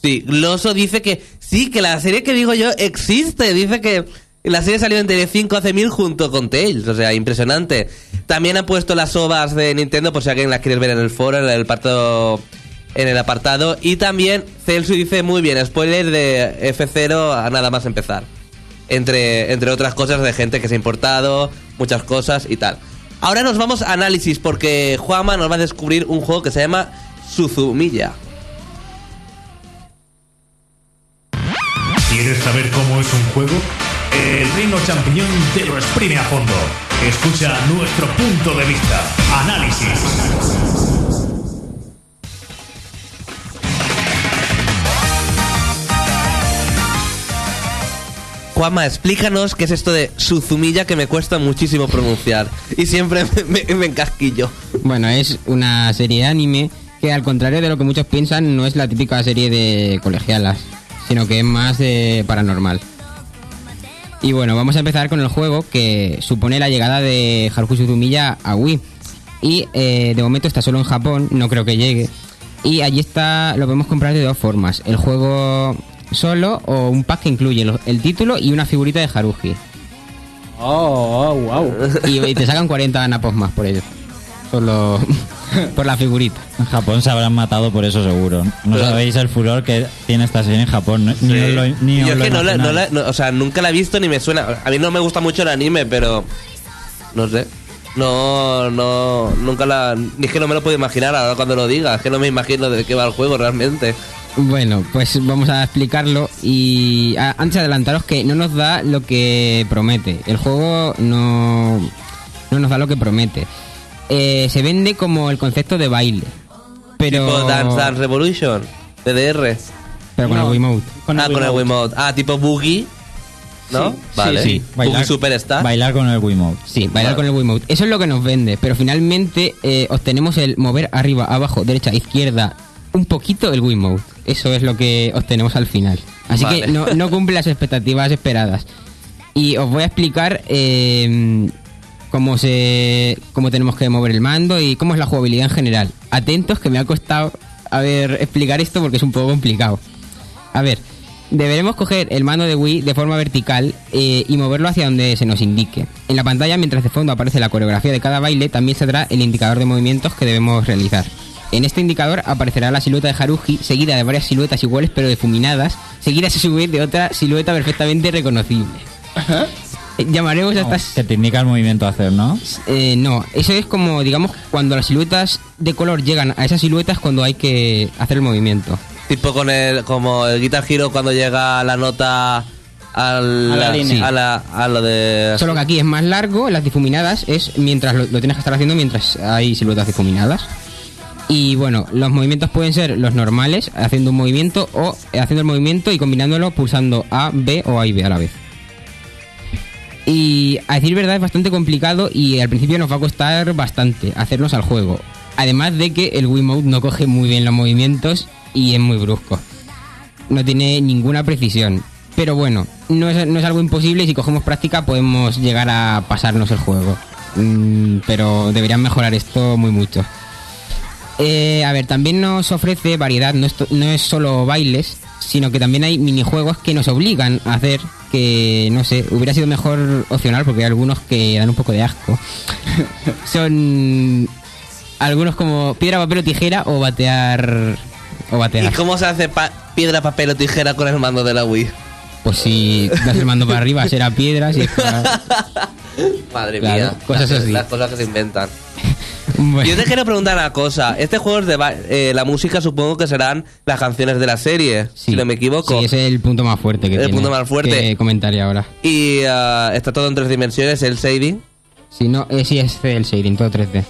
Sí, Gloso dice que sí, que la serie que digo yo existe. Dice que la serie salió en Telecinco hace mil junto con Tails. O sea, impresionante. También han puesto las ovas de Nintendo por si alguien las quiere ver en el foro, en el apartado... En el apartado. Y también Celso dice muy bien, spoiler de F0 a nada más empezar. Entre, entre otras cosas de gente que se ha importado, muchas cosas y tal. Ahora nos vamos a análisis porque Juanma nos va a descubrir un juego que se llama Suzumiya. ¿Quieres saber cómo es un juego? El reino champiñón te lo exprime a fondo. Escucha nuestro punto de vista. Análisis. Juanma, explícanos qué es esto de Suzumiya que me cuesta muchísimo pronunciar. Y siempre me, me- encasquillo. Bueno, es una serie de anime que al contrario de lo que muchos piensan no es la típica serie de colegialas, sino que es más de paranormal. Y bueno, vamos a empezar con el juego que supone la llegada de Haruki Suzumiya a Wii. Y eh, de momento está solo en Japón, no creo que llegue. Y allí está, lo podemos comprar de dos formas. El juego solo o un pack que incluye lo- el título y una figurita de Haruhi. Oh, oh, wow. Y, y te sacan 40 napos más por ello. Solo por la figurita. En Japón se habrán matado por eso seguro. No Claro. sabéis el furor que tiene esta serie en Japón. ¿no? Ni Sí. os lo, ni os Yo es lo que no la, no imagináis. la- no- o sea, nunca la he visto ni me suena. A mí no me gusta mucho el anime, pero no sé. No, no, nunca la. Ni es que no me lo puedo imaginar ahora cuando lo digas. Es que no me imagino de qué va el juego realmente. Bueno, pues vamos a explicarlo y a- antes de adelantaros que no nos da lo que promete. El juego no, no nos da lo que promete. Eh, se vende como el concepto de baile. Pero, Tipo Dance Dance Revolution, DDR. pero con No. el Wiimote. Con ah, el con el Wiimote. Wiimote. Ah, tipo Boogie. ¿no? Sí, vale. sí, sí. Boogie Superstar. Bailar con el Wiimote. Sí, bailar Vale. con el Wiimote. Eso es lo que nos vende, pero finalmente eh, obtenemos el mover arriba, abajo, derecha, izquierda, un poquito el Wiimote. Eso es lo que obtenemos al final. Así Vale. que no, no cumple las expectativas esperadas. Y os voy a explicar eh, cómo se cómo tenemos que mover el mando y cómo es la jugabilidad en general. Atentos que me ha costado a ver explicar esto porque es un poco complicado. A ver, deberemos coger el mando de Wii de forma vertical eh, y moverlo hacia donde se nos indique. En la pantalla, mientras de fondo aparece la coreografía de cada baile, también saldrá el indicador de movimientos que debemos realizar. En este indicador aparecerá la silueta de Haruhi, seguida de varias siluetas iguales pero difuminadas, seguidas a su vez de otra silueta perfectamente reconocible. Eh, Llamaremos a estas... Que te indica el movimiento a hacer, ¿no? Eh, no, eso es como, digamos, cuando las siluetas de color llegan a esas siluetas cuando hay que hacer el movimiento. Tipo con el, como el Guitar Hero cuando llega la nota al, A la línea. a, la- a lo de... Solo que aquí es más largo, las difuminadas es mientras lo, lo tienes que estar haciendo mientras hay siluetas difuminadas. Y bueno, los movimientos pueden ser los normales, haciendo un movimiento o haciendo el movimiento y combinándolo pulsando A, B o A y B a la vez. Y a decir verdad es bastante complicado y al principio nos va a costar bastante hacernos al juego. Además de que el Wiimote no coge muy bien los movimientos y es muy brusco. No tiene ninguna precisión. Pero bueno, no es, no es algo imposible y si cogemos práctica podemos llegar a pasarnos el juego. Mm, pero deberían mejorar esto muy mucho. Eh, a ver, también nos ofrece variedad, no es, no es solo bailes, sino que también hay minijuegos que nos obligan a hacer que, no sé, hubiera sido mejor opcional porque hay algunos que dan un poco de asco. Son algunos como piedra, papel o tijera o batear... O ¿Y batear. cómo se hace pa- piedra, papel o tijera con el mando de la Wii? Pues si das el mando para arriba será piedra, si es para... Madre Claro, mía. cosas las, así. las cosas que se inventan. Bueno. Yo te quiero preguntar una cosa. Este juego es de ba- eh, la música supongo que serán las canciones de la serie, si no me equivoco. Sí, ese es el punto más fuerte que El tiene, punto más fuerte. Que comentaría ahora. Y ah, está todo en tres dimensiones, el shading. Si no, eh, sí es el shading, todo 3D.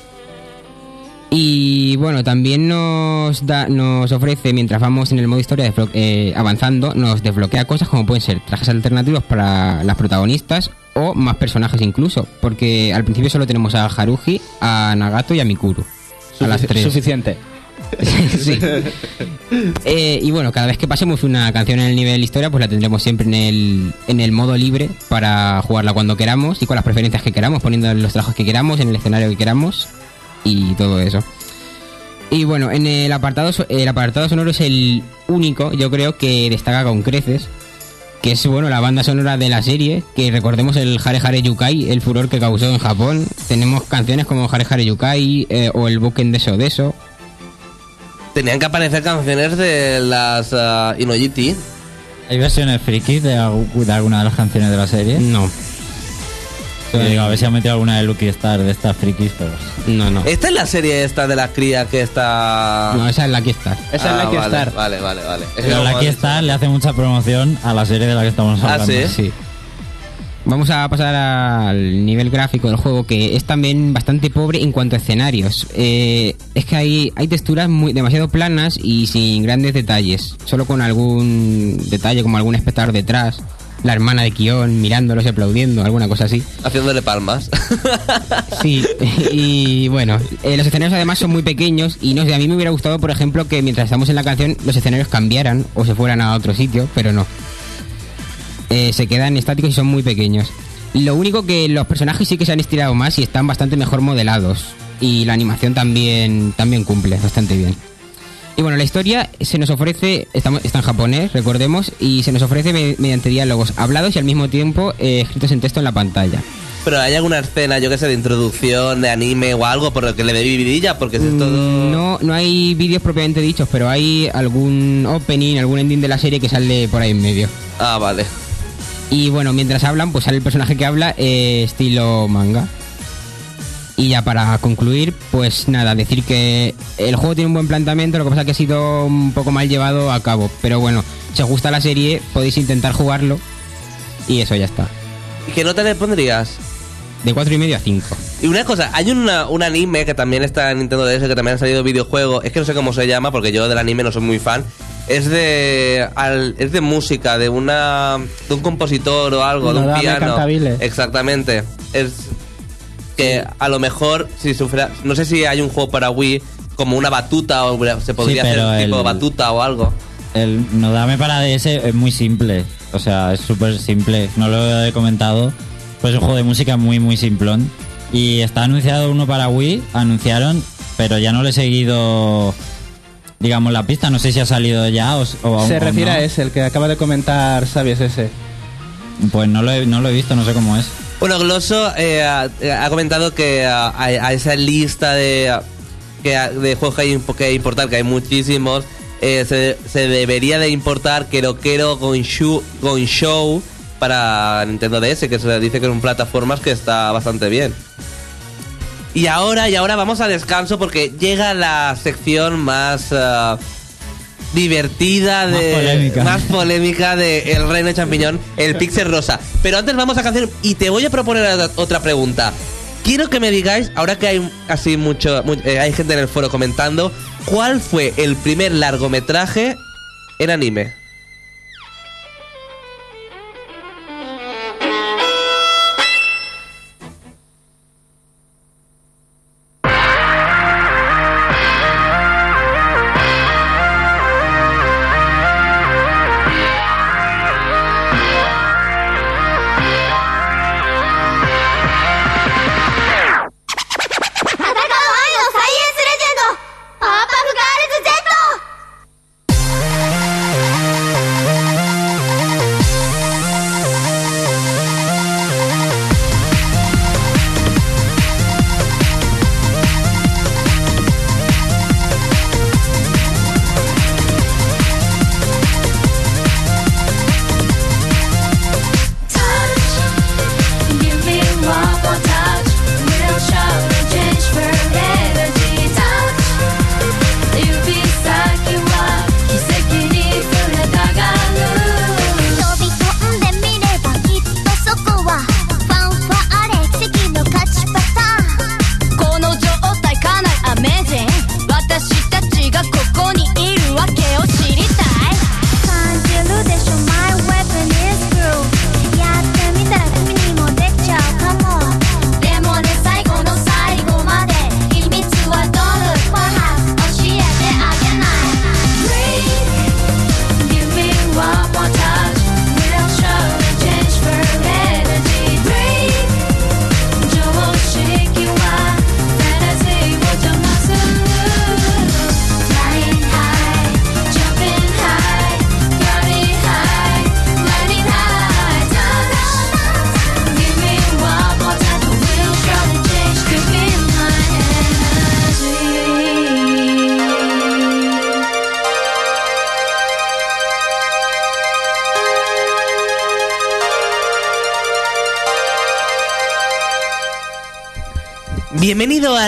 Y bueno, también nos da, nos ofrece, mientras vamos en el modo historia eh, avanzando, nos desbloquea cosas como pueden ser trajes alternativos para las protagonistas o más personajes incluso, porque al principio solo tenemos a Haruhi, a Nagato y a Mikuru. A las tres. Suficiente. sí. Eh, y bueno, cada vez que pasemos una canción en el nivel historia, pues la tendremos siempre en el, en el modo libre para jugarla cuando queramos y con las preferencias que queramos, poniendo los trabajos que queramos, en el escenario que queramos y todo eso. Y bueno, en el apartado, el apartado sonoro es el único, yo creo, que destaca con creces. Que es, bueno, la banda sonora de la serie. Que recordemos el Hare Hare Yukai, el furor que causó en Japón. Tenemos canciones como Hare Hare Yukai eh, o el Buken Deso Deso. Tenían que aparecer canciones de las ah, Inojiti. ¿Hay versiones frikis de, de alguna de las canciones de la serie? No, Digo, a ver si han metido alguna de Lucky Star de estas frikis, pero... no, no. Esta es la serie esta de la cría que está... No, esa es la que está. Esa es la que vale, Star. Vale, vale, vale. Es que Pero Lucky Star le hace mucha promoción a la serie de la que estamos Ah, hablando. ¿sí? Sí. Vamos a pasar al nivel gráfico del juego, que es también bastante pobre en cuanto a escenarios. Eh, es que hay, hay texturas muy, demasiado planas y sin grandes detalles, solo con algún detalle como algún espectador detrás, la hermana de Kion mirándolos y aplaudiendo, alguna cosa así. Haciéndole palmas. Sí, y bueno, eh, los escenarios además son muy pequeños y no sé, a mí me hubiera gustado, por ejemplo, que mientras estamos en la canción los escenarios cambiaran o se fueran a otro sitio, pero no. eh, se quedan estáticos y son muy pequeños. Lo único que los personajes sí que se han estirado más y están bastante mejor modelados. Y la animación también, también cumple bastante bien. Y bueno, la historia se nos ofrece, estamos- está en japonés, recordemos, y se nos ofrece me- mediante diálogos hablados y al mismo tiempo eh, escritos en texto en la pantalla. Pero hay alguna escena, yo que sé, de introducción, de anime o algo por lo que le dé vidilla, porque si es todo... Mm, No, no hay vídeos propiamente dichos, pero hay algún opening, algún ending de la serie que sale por ahí en medio. Ah, vale. Y bueno, mientras hablan, pues sale el personaje que habla eh, estilo manga. Y ya para concluir, pues nada, decir que el juego tiene un buen planteamiento, lo que pasa que ha sido un poco mal llevado a cabo. Pero bueno, si os gusta la serie, podéis intentar jugarlo. Y eso ya está. ¿Y qué nota le pondrías? De 4 y medio a 5. Y una cosa, hay una- un anime que también está en Nintendo DS, que también ha salido videojuego. Es que no sé cómo se llama, porque yo del anime no soy muy fan. Es de al- es de música, de una de un compositor o algo, de un piano. Cantabile. Exactamente. Es que a lo mejor si sufriera, no sé si hay un juego para Wii como una batuta o se podría hacer tipo el- batuta o algo. El Nodame para DS es muy simple. O sea, es súper simple. No lo he comentado. Pues es un juego de música muy, muy simplón. Y está anunciado uno para Wii. Anunciaron, pero ya no le he seguido, digamos, la pista. No sé si ha salido ya o, o aún- Se o refiere no. a ese, el que acaba de comentar Sabes ese. Pues no lo, he, no lo he visto, no sé cómo es. Bueno, Glosso eh, ha, comentado que a, a- esa lista de, que, de juegos que hay que importar, que hay muchísimos, eh, se, debería de importar Kero Gonshu, Gonshow para Nintendo DS, que se dice que son plataformas que está bastante bien. Y ahora, y ahora vamos a descanso porque llega la sección más ah, divertida Más de polémica. más polémica de El Reino de Champiñón, el Pixel Rosa. Pero antes vamos a canción y te voy a proponer otra- pregunta. Quiero que me digáis, ahora que hay así mucho, mu- eh, hay gente en el foro comentando, ¿cuál fue el primer largometraje en anime?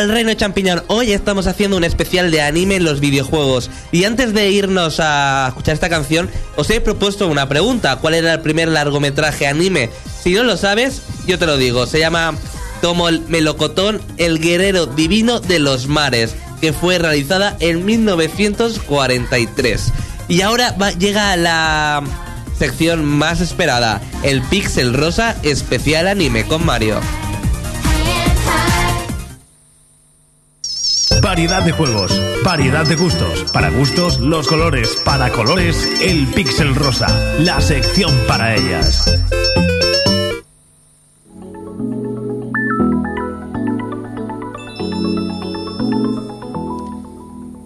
Al Reino Champiñón. Hoy estamos haciendo un especial de anime en los videojuegos. Y antes de irnos a escuchar esta canción, os he propuesto una pregunta. ¿Cuál era el primer largometraje anime? Si no lo sabes, yo te lo digo. Se llama como el melocotón El guerrero divino de los mares, que fue realizada en 1943. Y ahora llega la sección más esperada, el Pixel Rosa especial anime con Mario. Variedad de juegos, variedad de gustos. Para gustos, los colores. Para colores, el pixel rosa. La sección para ellas.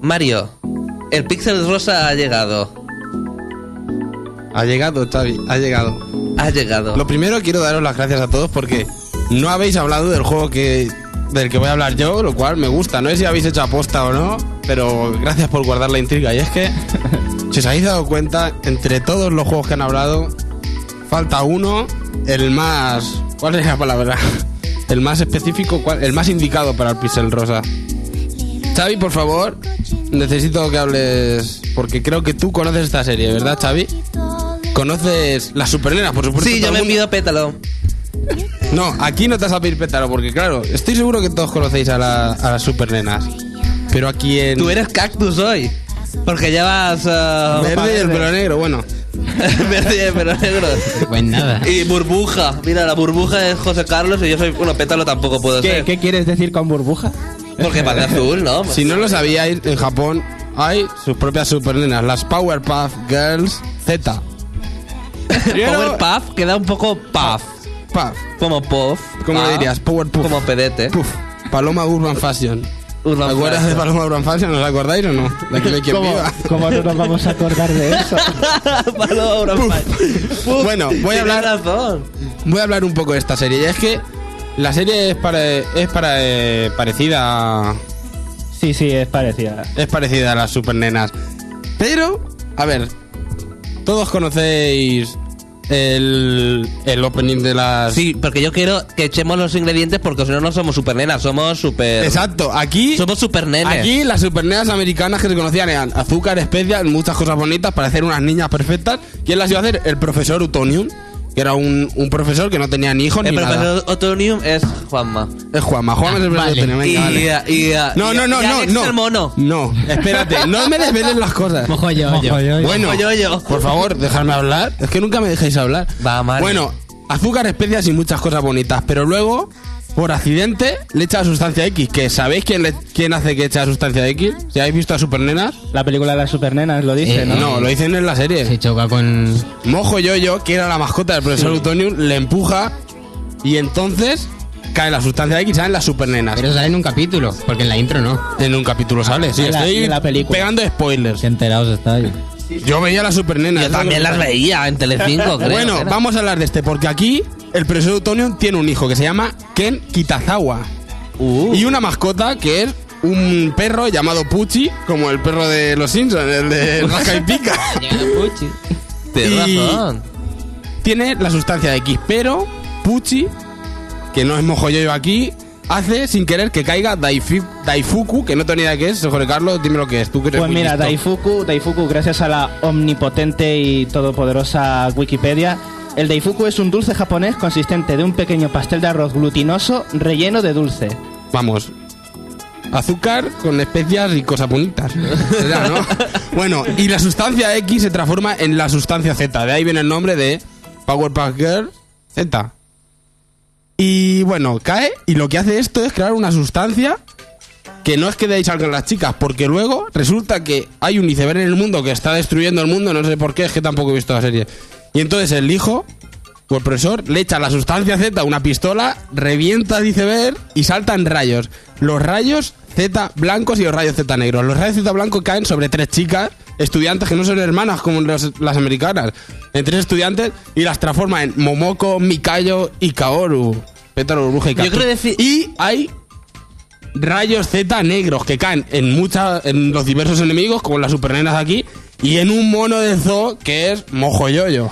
Mario, el Pixel Rosa ha llegado. Ha llegado, Xavi, ha llegado. Ha llegado. Lo primero quiero daros las gracias a todos porque no habéis hablado del juego que del que voy a hablar yo, lo cual me gusta. No sé si habéis hecho aposta o no, pero gracias por guardar la intriga. Y es que, si os habéis dado cuenta, entre todos los juegos que han hablado, falta uno, el más... ¿Cuál es la palabra? El más específico, ¿cuál? el más indicado para el Pixel Rosa. Xavi, por favor, necesito que hables, porque creo que tú conoces esta serie, ¿verdad, Xavi? ¿Conoces las supernenas, por supuesto? Sí, yo me pido pétalo. No, aquí no te vas a pedir pétalo, porque claro, estoy seguro que todos conocéis a, la- a las supernenas. Pero aquí en... Tú eres cactus hoy. Porque llevas. uh, Verde y el pelo negro, bueno. verde y el pelo negro. Pues nada. Y burbuja. Mira, la burbuja es José Carlos y yo soy. Bueno, pétalo tampoco puedo ¿Qué, ser. qué quieres decir con burbuja? Porque para azul, ¿no? Si no lo sabíais, en Japón hay sus propias supernenas, las Powerpuff Girls Z. Powerpuff queda un poco puff. Puff. Como puff. ¿Cómo le puff, dirías? Powerpuff. Como pedete. Puff. Paloma Urban Fashion. Urban ¿Te acuerdas Fashion. de Paloma Urban Fashion? ¿Os acordáis o no? De aquí no hay quien ¿Cómo, viva. cómo no nos vamos a acordar de eso? Paloma Urban Fashion. Puff. Bueno, voy a hablar- razón. Voy a hablar un poco de esta serie. Y es que la serie es, para, es para, eh, parecida a- Sí, sí, es parecida. es parecida a las supernenas. Pero, a ver, todos conocéis el, el opening de las... Sí, porque yo quiero que echemos los ingredientes porque si no, no somos super nenas, somos super. Exacto, aquí... Somos super nenes. Aquí las supernenas americanas que se conocían eran azúcar, especias, muchas cosas bonitas para hacer unas niñas perfectas. ¿Quién las iba a hacer? El profesor Utonium, que era un, un profesor que no tenía ni hijos El ni nada. profesor Otonium es Juanma. Es Juanma, Juanma es el profesor vale. Utonium, venga, y, vale. y- y- No, y- no, no, y no, Alex no. el mono. No, espérate, no me desveles las cosas. Mojo yo, yo. Bueno, Mojo yo, yo. por favor, dejadme hablar. Es que nunca me dejéis hablar. Va, Mario. Bueno, azúcar, especias y muchas cosas bonitas. Pero luego, por accidente, le echa la sustancia X. Que ¿sabéis quién, le- quién hace que echa la sustancia X? Si habéis visto a Supernenas. La película de las supernenas lo dice, Eh, ¿no? No, lo dicen en la serie. Se choca con. Mojo Yoyo, que era la mascota del profesor Utonium, le empuja y entonces cae la sustancia X salen las supernenas. Pero sale en un capítulo, porque en la intro no. En un capítulo sale, sí, En la- estoy en la película. pegando spoilers. Qué enterados estáis. Yo veía las supernenas. Yo también las veía en Telecinco, creo. Bueno, Era. vamos a hablar de este, porque aquí el profesor Utonium tiene un hijo que se llama Ken Kitazawa. Uh, Y una mascota que es un perro llamado Pucci, como el perro de los Simpsons, el de Rasca y Pica. y- razón. tiene la sustancia X, pero Pucci, que no es mojo yo aquí, hace sin querer que caiga Daifi- Daifuku, que no tengo ni idea de qué es. Jorge Carlos, dime lo que es. Tú que eres Pues mira. Daifuku, Daifuku, gracias a la omnipotente y todopoderosa Wikipedia, el Daifuku es un dulce japonés consistente de un pequeño pastel de arroz glutinoso relleno de dulce. Vamos. Azúcar con especias y cosas bonitas. Será, ¿no? bueno, y la sustancia X se transforma en la sustancia Z. De ahí viene el nombre de Powerpuff Girl Z. Y bueno, cae y lo que hace esto es crear una sustancia que no es que de ahí salgan las chicas, porque luego resulta que hay un iceberg en el mundo que está destruyendo el mundo, no sé por qué, es que tampoco he visto la serie. Y entonces el hijo, o el profesor, le echa la sustancia Z a una pistola, revienta el iceberg y saltan rayos. Los rayos Z blancos y los rayos Z negros. Los rayos Z blancos caen sobre tres chicas, estudiantes que no son hermanas como los- las americanas, en tres estudiantes y las transforma en Momoko, Mikayo y Kaoru. Pétalo, burbuja y Yo cactus. creo decir- Y hay rayos Z negros que caen en muchas en los diversos enemigos, como las supernenas de aquí, y en un mono de zoo que es Mojo Yoyo.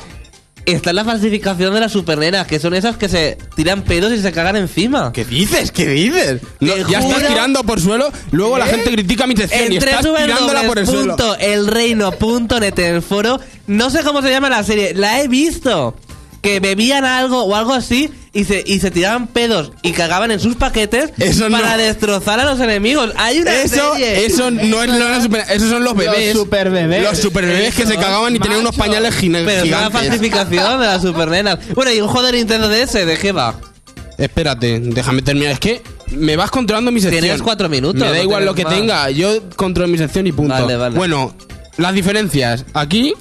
Está en la falsificación de las supernenas, que son esas que se tiran pedos y se cagan encima. ¿Qué dices? ¿Qué dices? No, ya estás tirando por suelo, luego la ¿Eh? gente critica mi sección y estás tirándola por el suelo. www.elreino.net en el foro, no sé cómo se llama la serie, la he visto. Que bebían algo o algo así y se, y se tiraban pedos y cagaban en sus paquetes Eso no. para destrozar a los enemigos. Hay una Eso, serie. eso no es lo super- esos son los bebés. superbebés. Los superbebés que se cagaban y tenían unos pañales gine- Pero es una gigantes. falsificación de las supernenas. Bueno, y un juego de Nintendo DS, ¿de qué va? Espérate, déjame terminar. Es que me vas controlando mi sección. Tienes cuatro minutos, Me da no igual lo que más. tenga, yo controlo mi sección y punto. Vale, vale. Bueno, las diferencias. Aquí,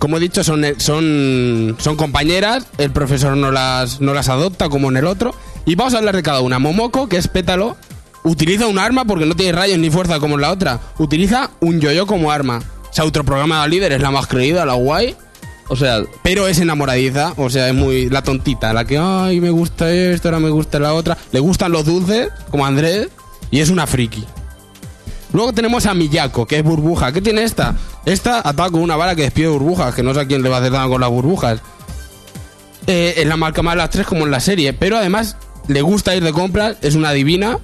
como he dicho, son, son, son compañeras. El profesor no las, no las adopta como en el otro. Y vamos a hablar de cada una. Momoko, que es pétalo, utiliza un arma porque no tiene rayos ni fuerza como en la otra. Utiliza un yo-yo como arma. Se autoprograma líder, es la más creída, la guay. O sea, Pero es enamoradiza, o sea, es muy la tontita, la que, ay, me gusta esto, ahora me gusta la otra. Le gustan los dulces, como Andrés, y es una friki. Luego tenemos a Miyako, que es burbuja. ¿Qué tiene esta? Esta ataca con una bala que despide burbujas, que no sé a quién le va a hacer daño con las burbujas. Eh, es la marca más de las tres como en la serie, pero además le gusta ir de compras, es una divina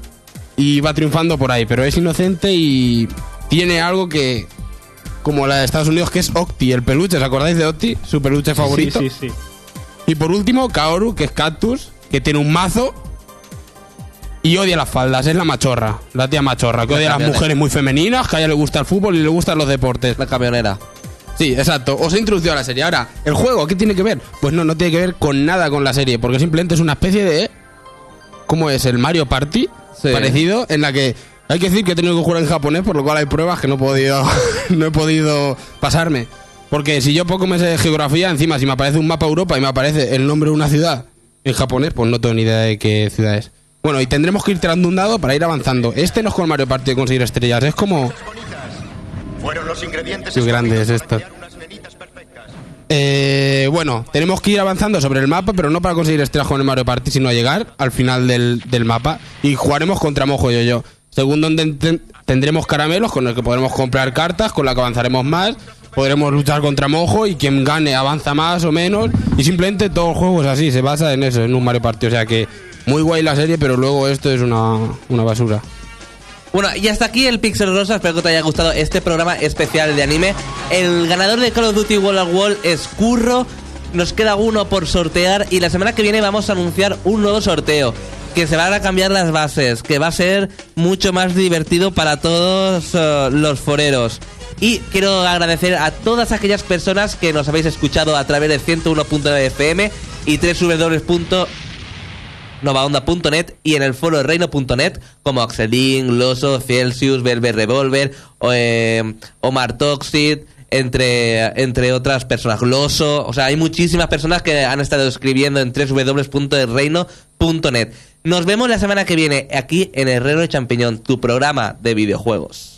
y va triunfando por ahí, pero es inocente y tiene algo que, como la de Estados Unidos, que es Octi, el peluche, ¿os acordáis de Octi? Su peluche favorito. Sí, sí, sí. Y por último, Kaoru, que es Cactus, que tiene un mazo y odia las faldas, es la machorra, la tía machorra, que La odia a las mujeres muy femeninas, que a ella le gusta el fútbol y le gustan los deportes. la camionera. Sí, exacto. Os he introducido a la serie. Ahora, ¿el juego qué tiene que ver? Pues no, no tiene que ver con nada con la serie, porque simplemente es una especie de... ¿Cómo es? El Mario Party, Sí. parecido, en la que... Hay que decir que he tenido que jugar en japonés, por lo cual hay pruebas que no he podido, no he podido pasarme. Porque si yo poco me sé de geografía, encima si me aparece un mapa Europa y me aparece el nombre de una ciudad en japonés, pues no tengo ni idea de qué ciudad es. Bueno, y tendremos que ir tirando un dado para ir avanzando. Este no es con Mario Party de conseguir estrellas, es como... Fueron los ingredientes Qué grande es esto. Eh, bueno, tenemos que ir avanzando sobre el mapa, pero no para conseguir estrellas con el Mario Party, sino a llegar al final del, del mapa. Y jugaremos contra Mojo y yo. Según donde tendremos caramelos con los que podremos comprar cartas, con las que avanzaremos más. Podremos luchar contra Mojo y quien gane avanza más o menos. Y simplemente todo el juego es así, se basa en eso, en un Mario Party. O sea que muy guay la serie, pero luego esto es una, una basura. Bueno, y hasta aquí el Pixel Rosa. Espero que te haya gustado este programa especial de anime. El ganador de Call of Duty Wall at Wall es Curro. Nos queda uno por sortear y la semana que viene vamos a anunciar un nuevo sorteo. Que se van a cambiar las bases, que va a ser mucho más divertido para todos eh, los foreros. Y quiero agradecer a todas aquellas personas que nos habéis escuchado a través de 101.9 FM y www novaonda.net y en el foro reino.net como Axelín, Loso, Celsius, Velvet Revolver, eh, Omar Toxid, entre, entre otras personas, Loso, o sea, hay muchísimas personas que han estado escribiendo en www.reino.net. Nos vemos la semana que viene aquí en Herrero de Champiñón, tu programa de videojuegos.